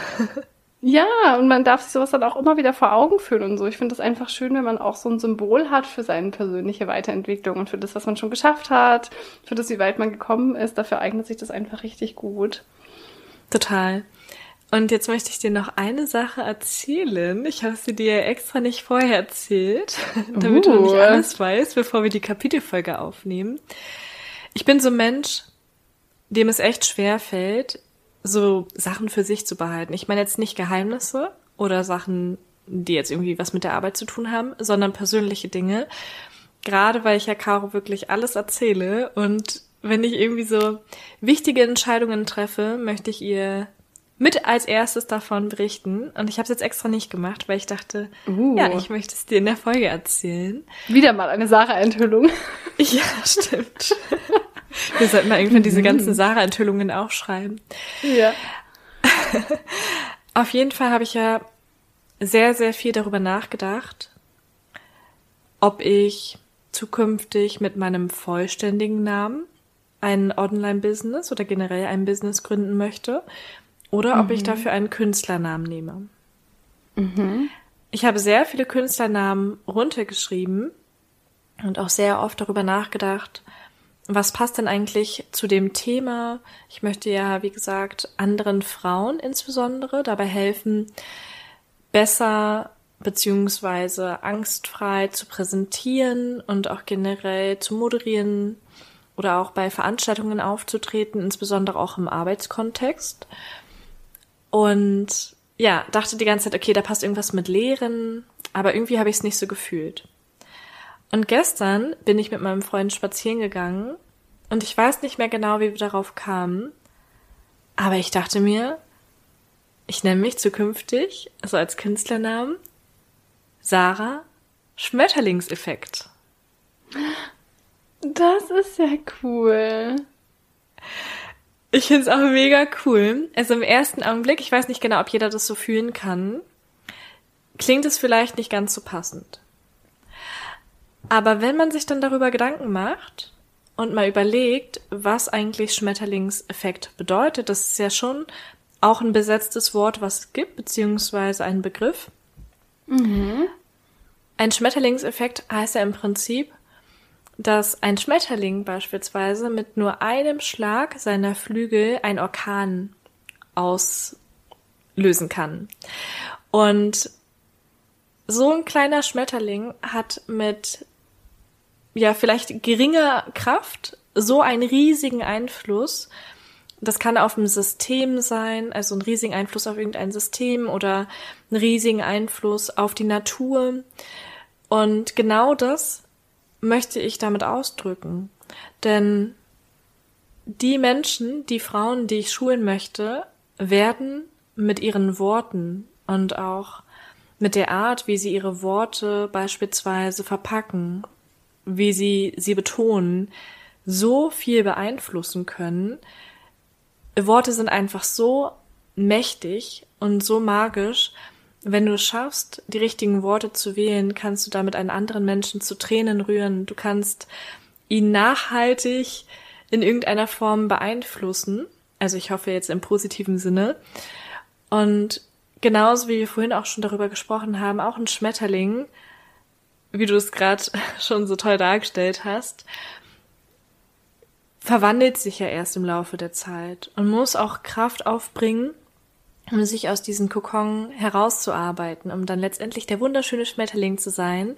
Ja, und man darf sich sowas dann auch immer wieder vor Augen führen und so. Ich finde das einfach schön, wenn man auch so ein Symbol hat für seine persönliche Weiterentwicklung und für das, was man schon geschafft hat, für das, wie weit man gekommen ist. Dafür eignet sich das einfach richtig gut. Total. Und jetzt möchte ich dir noch eine Sache erzählen. Ich habe sie dir extra nicht vorher erzählt, damit uh. du nicht alles weißt, bevor wir die Kapitelfolge aufnehmen. Ich bin so ein Mensch, dem es echt schwer fällt, so Sachen für sich zu behalten. Ich meine jetzt nicht Geheimnisse oder Sachen, die jetzt irgendwie was mit der Arbeit zu tun haben, sondern persönliche Dinge. Gerade weil ich ja Caro wirklich alles erzähle und wenn ich irgendwie so wichtige Entscheidungen treffe, möchte ich ihr mit als erstes davon berichten. Und ich habe es jetzt extra nicht gemacht, weil ich dachte, uh. ja, ich möchte es dir in der Folge erzählen. Wieder mal eine Sarah-Enthüllung. Ja, stimmt. Wir sollten mal irgendwann diese ganzen mhm. Sarah-Enthüllungen auch schreiben. Ja. Auf jeden Fall habe ich ja sehr, sehr viel darüber nachgedacht, ob ich zukünftig mit meinem vollständigen Namen ein Online-Business oder generell ein Business gründen möchte oder mhm. ob ich mhm. dafür einen Künstlernamen nehme. Mhm. Ich habe sehr viele Künstlernamen runtergeschrieben und auch sehr oft darüber nachgedacht, was passt denn eigentlich zu dem Thema? Ich möchte ja, wie gesagt, anderen Frauen insbesondere dabei helfen, besser beziehungsweise angstfrei zu präsentieren und auch generell zu moderieren oder auch bei Veranstaltungen aufzutreten, insbesondere auch im Arbeitskontext. Und ja, dachte die ganze Zeit, okay, da passt irgendwas mit Lehren, aber irgendwie habe ich es nicht so gefühlt. Und gestern bin ich mit meinem Freund spazieren gegangen und ich weiß nicht mehr genau, wie wir darauf kamen, aber ich dachte mir, ich nenne mich zukünftig, also als Künstlernamen, Sarah Schmetterlingseffekt. Das ist ja cool. Ich find's auch mega cool. Also im ersten Augenblick, ich weiß nicht genau, ob jeder das so fühlen kann, klingt es vielleicht nicht ganz so passend. Aber wenn man sich dann darüber Gedanken macht und mal überlegt, was eigentlich Schmetterlingseffekt bedeutet, das ist ja schon auch ein besetztes Wort, was es gibt, beziehungsweise ein Begriff. Mhm. Ein Schmetterlingseffekt heißt ja im Prinzip, dass ein Schmetterling beispielsweise mit nur einem Schlag seiner Flügel ein Orkan auslösen kann. Und so ein kleiner Schmetterling hat mit ja vielleicht geringer Kraft so einen riesigen Einfluss das kann auf dem System sein, also einen riesigen Einfluss auf irgendein System oder einen riesigen Einfluss auf die Natur. Und genau das möchte ich damit ausdrücken. Denn die Menschen, die Frauen, die ich schulen möchte, werden mit ihren Worten und auch mit der Art, wie sie ihre Worte beispielsweise verpacken, wie sie sie betonen, so viel beeinflussen können. Worte sind einfach so mächtig und so magisch. Wenn du es schaffst, die richtigen Worte zu wählen, kannst du damit einen anderen Menschen zu Tränen rühren. Du kannst ihn nachhaltig in irgendeiner Form beeinflussen. Also ich hoffe jetzt im positiven Sinne. Und genauso wie wir vorhin auch schon darüber gesprochen haben, auch ein Schmetterling, wie du es gerade schon so toll dargestellt hast, verwandelt sich ja erst im Laufe der Zeit und muss auch Kraft aufbringen, um sich aus diesem Kokon herauszuarbeiten, um dann letztendlich der wunderschöne Schmetterling zu sein,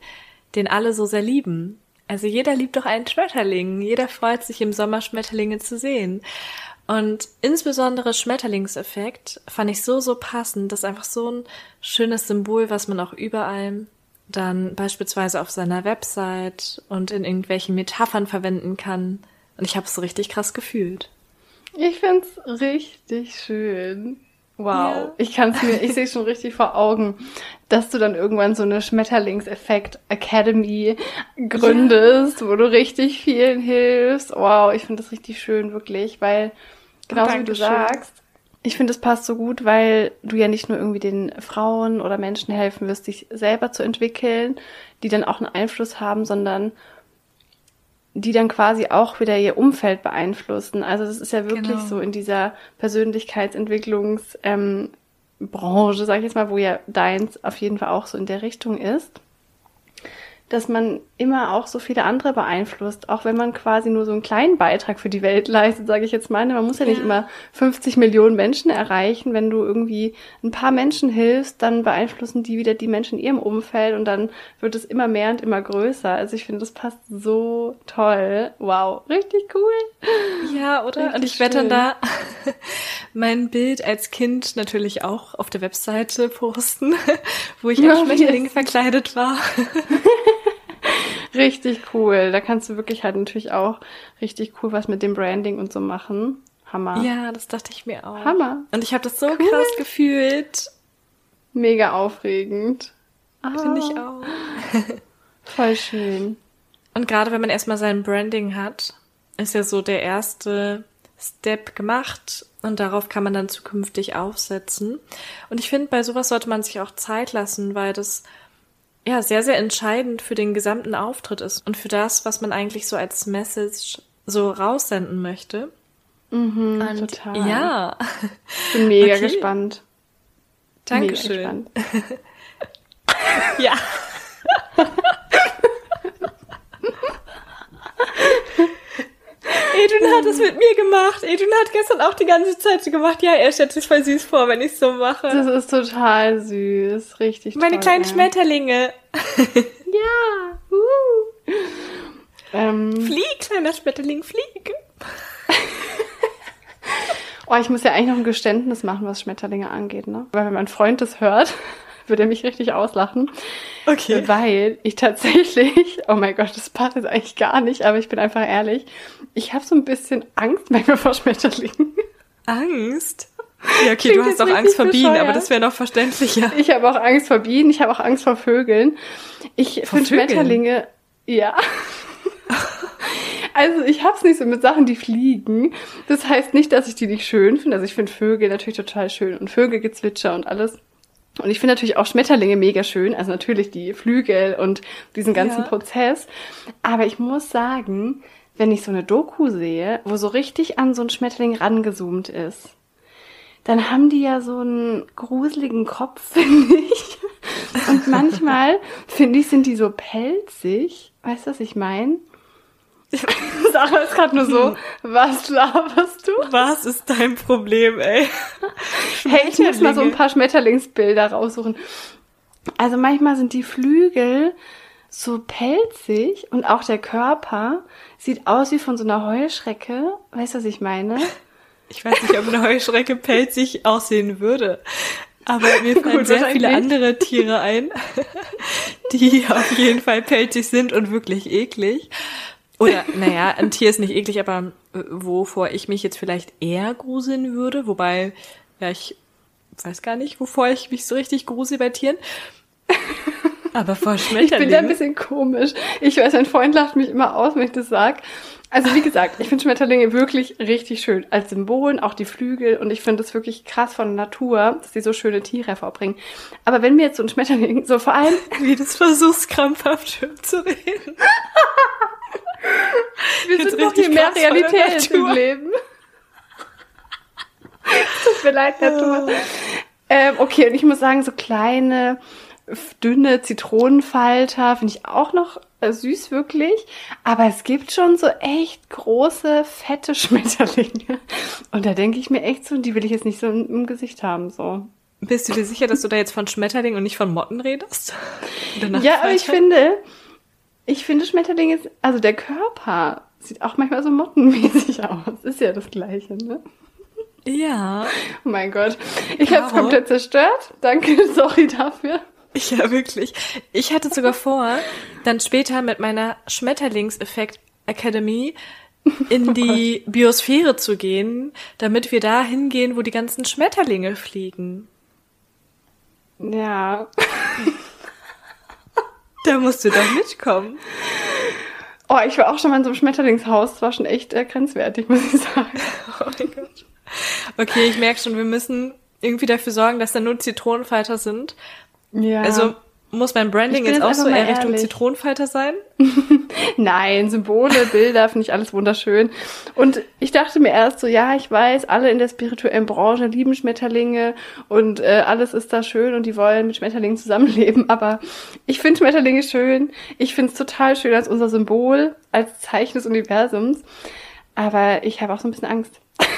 den alle so sehr lieben. Also jeder liebt doch einen Schmetterling, jeder freut sich im Sommer Schmetterlinge zu sehen. Und insbesondere Schmetterlingseffekt fand ich so, so passend. Das ist einfach so ein schönes Symbol, was man auch überall dann beispielsweise auf seiner Website und in irgendwelchen Metaphern verwenden kann. Und ich habe es so richtig krass gefühlt. Ich find's richtig schön. Wow, ja. ich kann's mir, ich sehe schon richtig vor Augen, dass du dann irgendwann so eine Schmetterlingseffekt Academy gründest, ja. wo du richtig vielen hilfst. Wow, ich finde das richtig schön, wirklich, weil genauso wie du sagst, ich finde, es passt so gut, weil du ja nicht nur irgendwie den Frauen oder Menschen helfen wirst, sich selber zu entwickeln, die dann auch einen Einfluss haben, sondern die dann quasi auch wieder ihr Umfeld beeinflussen. Also das ist ja wirklich genau. so in dieser Persönlichkeitsentwicklungsbranche, ähm, Branche, sag ich jetzt mal, wo ja deins auf jeden Fall auch so in der Richtung ist dass man immer auch so viele andere beeinflusst, auch wenn man quasi nur so einen kleinen Beitrag für die Welt leistet, sage ich jetzt mal. Man muss ja, ja, nicht immer 50 Millionen Menschen erreichen. Wenn du irgendwie ein paar Menschen hilfst, dann beeinflussen die wieder die Menschen in ihrem Umfeld und dann wird es immer mehr und immer größer. Also ich finde, das passt so toll. Wow, richtig cool. Ja, oder? Richtig und ich werde dann da mein Bild als Kind natürlich auch auf der Webseite posten, wo ich als Schmetterling verkleidet war. richtig cool. Da kannst du wirklich halt natürlich auch richtig cool was mit dem Branding und so machen. Hammer. Ja, das dachte ich mir auch. Hammer. Und ich habe das so cool. krass gefühlt. Mega aufregend. Ah. Finde ich auch. Voll schön. Und gerade wenn man erstmal sein Branding hat, ist ja so der erste Step gemacht und darauf kann man dann zukünftig aufsetzen. Und ich finde, bei sowas sollte man sich auch Zeit lassen, weil das ja sehr, sehr entscheidend für den gesamten Auftritt ist und für das, was man eigentlich so als Message so raussenden möchte. Mhm, und total. Ja. Ich bin mega okay. gespannt. Dankeschön. Mega gespannt. ja. Edwin hat es mit mir gemacht. Edwin hat gestern auch die ganze Zeit so gemacht. Ja, er stellt sich voll süß vor, wenn ich so mache. Das ist total süß. Richtig Meine toll, kleinen ja. Schmetterlinge. ja. Uh. Ähm. Flieg, kleiner Schmetterling, flieg. oh, ich muss ja eigentlich noch ein Geständnis machen, was Schmetterlinge angeht, ne? Weil wenn mein Freund das hört, würde er mich richtig auslachen. Okay. Weil ich tatsächlich, oh mein Gott, das passt jetzt eigentlich gar nicht, aber ich bin einfach ehrlich, ich habe so ein bisschen Angst manchmal vor Schmetterlingen. Angst? Ja, okay, Klingt du hast auch Angst vor Bienen, aber das wäre noch verständlicher. Ich habe auch Angst vor Bienen, ich habe auch Angst vor Vögeln. Ich finde Schmetterlinge, ja. Also ich hab's nicht so mit Sachen, die fliegen. Das heißt nicht, dass ich die nicht schön finde. Also ich finde Vögel natürlich total schön und Vögelgezwitscher und alles. Und ich finde natürlich auch Schmetterlinge mega schön, also natürlich die Flügel und diesen ganzen ja. Prozess. Aber ich muss sagen, wenn ich so eine Doku sehe, wo so richtig an so ein Schmetterling rangezoomt ist, dann haben die ja so einen gruseligen Kopf, finde ich. Und manchmal, finde ich, sind die so pelzig. Weißt du, was ich meine? Sarah ist gerade nur so, was laberst du? Was ist dein Problem, ey? hey, ich muss mal so ein paar Schmetterlingsbilder raussuchen. Also manchmal sind die Flügel so pelzig und auch der Körper sieht aus wie von so einer Heuschrecke. Weißt du, was ich meine? Ich weiß nicht, ob eine Heuschrecke pelzig aussehen würde. Aber mir fallen Gut, sehr viele andere Tiere ein, die auf jeden Fall pelzig sind und wirklich eklig. Oder, naja, ein Tier ist nicht eklig, aber äh, wovor ich mich jetzt vielleicht eher gruseln würde, wobei, ja, ich weiß gar nicht, wovor ich mich so richtig grusel bei Tieren. Aber vor Ich Schmetterlingen. bin da ein bisschen komisch. Ich weiß, mein Freund lacht mich immer aus, wenn ich das sag. Also wie gesagt, ich finde Schmetterlinge wirklich richtig schön. Als Symbol, auch die Flügel. Und ich finde es wirklich krass von Natur, dass sie so schöne Tiere hervorbringen. Aber wenn mir jetzt so ein Schmetterling, so vor allem, wie du es versuchst, krampfhaft schön zu reden. wir find's sind richtig hier mehr Realität im. Leben. Tut mir leid, Natur. Ähm, okay, und ich muss sagen, so kleine, dünne Zitronenfalter finde ich auch noch äh, süß, wirklich. Aber es gibt schon so echt große, fette Schmetterlinge. Und da denke ich mir echt so, die will ich jetzt nicht so im, im Gesicht haben, so. Bist du dir sicher, dass du da jetzt von Schmetterlingen und nicht von Motten redest? Ja, aber ich finde, ich finde Schmetterlinge, ist- also der Körper sieht auch manchmal so mottenmäßig aus. Ist ja das Gleiche, ne? Ja, Oh mein Gott. Ich habe es komplett zerstört. Danke, sorry dafür. ja, wirklich. Ich hatte sogar vor, dann später mit meiner Schmetterlingseffekt Academy in die Biosphäre zu gehen, damit wir da hingehen, wo die ganzen Schmetterlinge fliegen. Ja. Da musst du doch mitkommen. Oh, ich war auch schon mal in so einem Schmetterlingshaus. Das war schon echt äh, grenzwertig, muss ich sagen. Oh mein Gott. Okay, ich merke schon, wir müssen irgendwie dafür sorgen, dass da nur Zitronenfalter sind. Ja. Also muss mein Branding jetzt jetzt auch so eher Richtung. Zitronenfalter sein? Nein, Symbole, Bilder, finde ich alles wunderschön. Und ich dachte mir erst so, ja, ich weiß, alle in der spirituellen Branche lieben Schmetterlinge und äh, alles ist da schön und die wollen mit Schmetterlingen zusammenleben. Aber ich finde Schmetterlinge schön. Ich finde es total schön als unser Symbol, als Zeichen des Universums. Aber ich habe auch so ein bisschen Angst.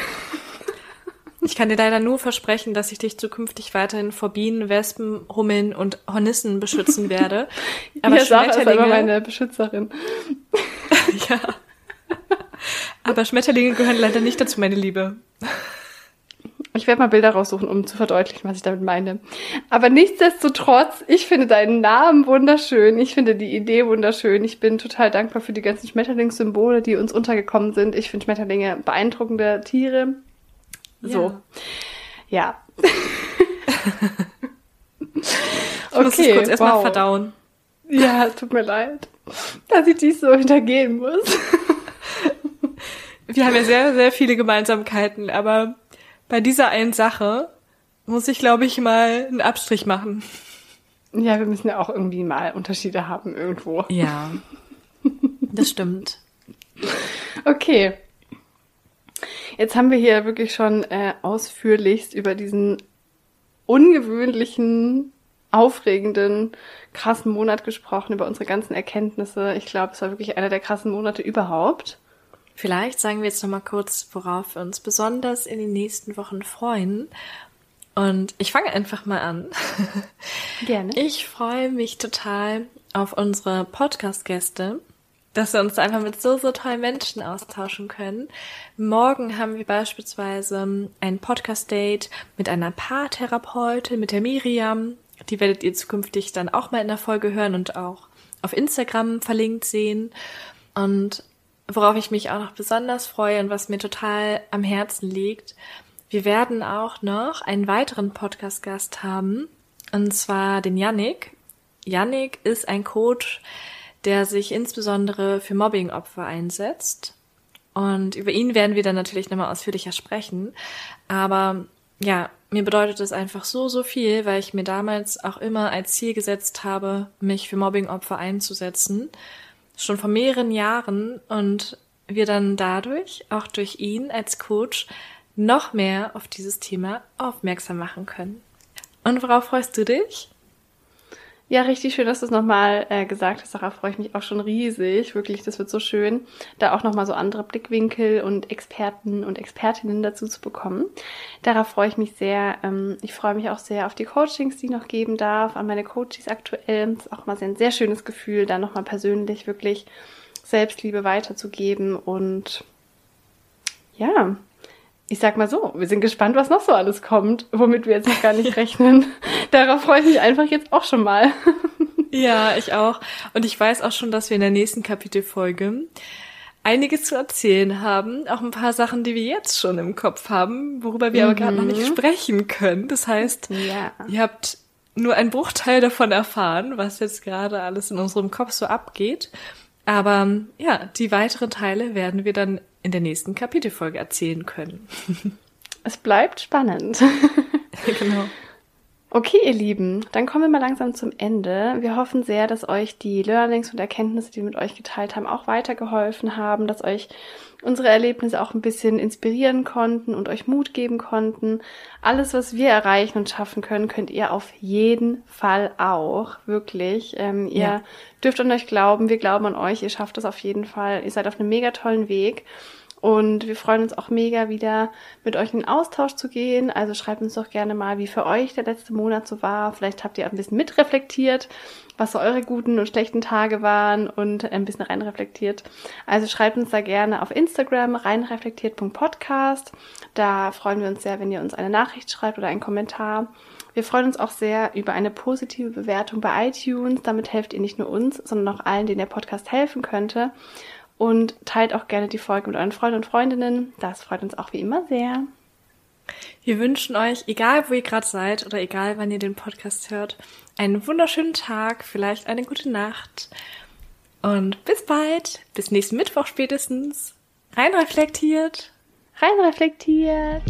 Ich kann dir leider nur versprechen, dass ich dich zukünftig weiterhin vor Bienen, Wespen, Hummeln und Hornissen beschützen werde. Aber ja, Sarah ist aber Schmetterlinge, meine Beschützerin. ja. Aber Schmetterlinge gehören leider nicht dazu, meine Liebe. Ich werde mal Bilder raussuchen, um zu verdeutlichen, was ich damit meine. Aber nichtsdestotrotz, ich finde deinen Namen wunderschön. Ich finde die Idee wunderschön. Ich bin total dankbar für die ganzen Schmetterlingssymbole, die uns untergekommen sind. Ich finde Schmetterlinge beeindruckende Tiere. So. Ja. Ich muss es kurz erstmal wow. verdauen. Ja, es tut mir leid, dass ich dies so hintergehen muss. Wir haben ja sehr, sehr viele Gemeinsamkeiten, aber bei dieser einen Sache muss ich, glaube ich, mal einen Abstrich machen. Ja, wir müssen ja auch irgendwie mal Unterschiede haben irgendwo. Ja, das stimmt. Okay. Jetzt haben wir hier wirklich schon äh, ausführlichst über diesen ungewöhnlichen, aufregenden, krassen Monat gesprochen, über unsere ganzen Erkenntnisse. Ich glaube, es war wirklich einer der krassen Monate überhaupt. Vielleicht sagen wir jetzt noch mal kurz, worauf wir uns besonders in den nächsten Wochen freuen. Und ich fange einfach mal an. Gerne. Ich freue mich total auf unsere Podcast-Gäste, dass wir uns einfach mit so, so tollen Menschen austauschen können. Morgen haben wir beispielsweise ein Podcast-Date mit einer Paartherapeutin, mit der Miriam. Die werdet ihr zukünftig dann auch mal in der Folge hören und auch auf Instagram verlinkt sehen. Und worauf ich mich auch noch besonders freue und was mir total am Herzen liegt, wir werden auch noch einen weiteren Podcast-Gast haben, und zwar den Yannick. Yannick ist ein Coach, der sich insbesondere für Mobbing-Opfer einsetzt. Und über ihn werden wir dann natürlich nochmal ausführlicher sprechen. Aber ja, mir bedeutet es einfach so, so viel, weil ich mir damals auch immer als Ziel gesetzt habe, mich für Mobbing-Opfer einzusetzen. Schon vor mehreren Jahren und wir dann dadurch, auch durch ihn als Coach, noch mehr auf dieses Thema aufmerksam machen können. Und worauf freust du dich? Ja, richtig schön, dass du es nochmal äh, gesagt hast. Darauf freue ich mich auch schon riesig. Wirklich, das wird so schön, da auch nochmal so andere Blickwinkel und Experten und Expertinnen dazu zu bekommen. Darauf freue ich mich sehr. Ähm, ich freue mich auch sehr auf die Coachings, die ich noch geben darf, an meine Coaches aktuell. Das ist auch mal ein sehr schönes Gefühl, da nochmal persönlich wirklich Selbstliebe weiterzugeben. Und ja, ich sag mal so, wir sind gespannt, was noch so alles kommt, womit wir jetzt noch gar nicht rechnen. Darauf freue ich mich einfach jetzt auch schon mal. ja, ich auch. Und ich weiß auch schon, dass wir in der nächsten Kapitelfolge einiges zu erzählen haben. Auch ein paar Sachen, die wir jetzt schon im Kopf haben, worüber wir mhm. aber gerade noch nicht mhm. sprechen können. Das heißt, ja. ihr habt nur einen Bruchteil davon erfahren, was jetzt gerade alles in unserem Kopf so abgeht. Aber ja, die weiteren Teile werden wir dann in der nächsten Kapitelfolge erzählen können. Es bleibt spannend. genau. Okay, ihr Lieben, dann kommen wir mal langsam zum Ende. Wir hoffen sehr, dass euch die Learnings und Erkenntnisse, die wir mit euch geteilt haben, auch weitergeholfen haben, dass euch unsere Erlebnisse auch ein bisschen inspirieren konnten und euch Mut geben konnten. Alles, was wir erreichen und schaffen können, könnt ihr auf jeden Fall auch. Wirklich. Ähm, ihr ja. dürft an euch glauben, wir glauben an euch, ihr schafft es auf jeden Fall. Ihr seid auf einem mega tollen Weg. Und wir freuen uns auch mega wieder mit euch in Austausch zu gehen. Also schreibt uns doch gerne mal, wie für euch der letzte Monat so war. Vielleicht habt ihr ein bisschen mitreflektiert, was so eure guten und schlechten Tage waren und ein bisschen reinreflektiert. Also schreibt uns da gerne auf Instagram reinreflektiert.podcast. Da freuen wir uns sehr, wenn ihr uns eine Nachricht schreibt oder einen Kommentar. Wir freuen uns auch sehr über eine positive Bewertung bei iTunes. Damit helft ihr nicht nur uns, sondern auch allen, denen der Podcast helfen könnte und teilt auch gerne die Folge mit euren Freunden und Freundinnen. Das freut uns auch wie immer sehr. Wir wünschen euch, egal wo ihr gerade seid oder egal wann ihr den Podcast hört, einen wunderschönen Tag, vielleicht eine gute Nacht und bis bald, bis nächsten Mittwoch spätestens. Rein reflektiert. Rein reflektiert.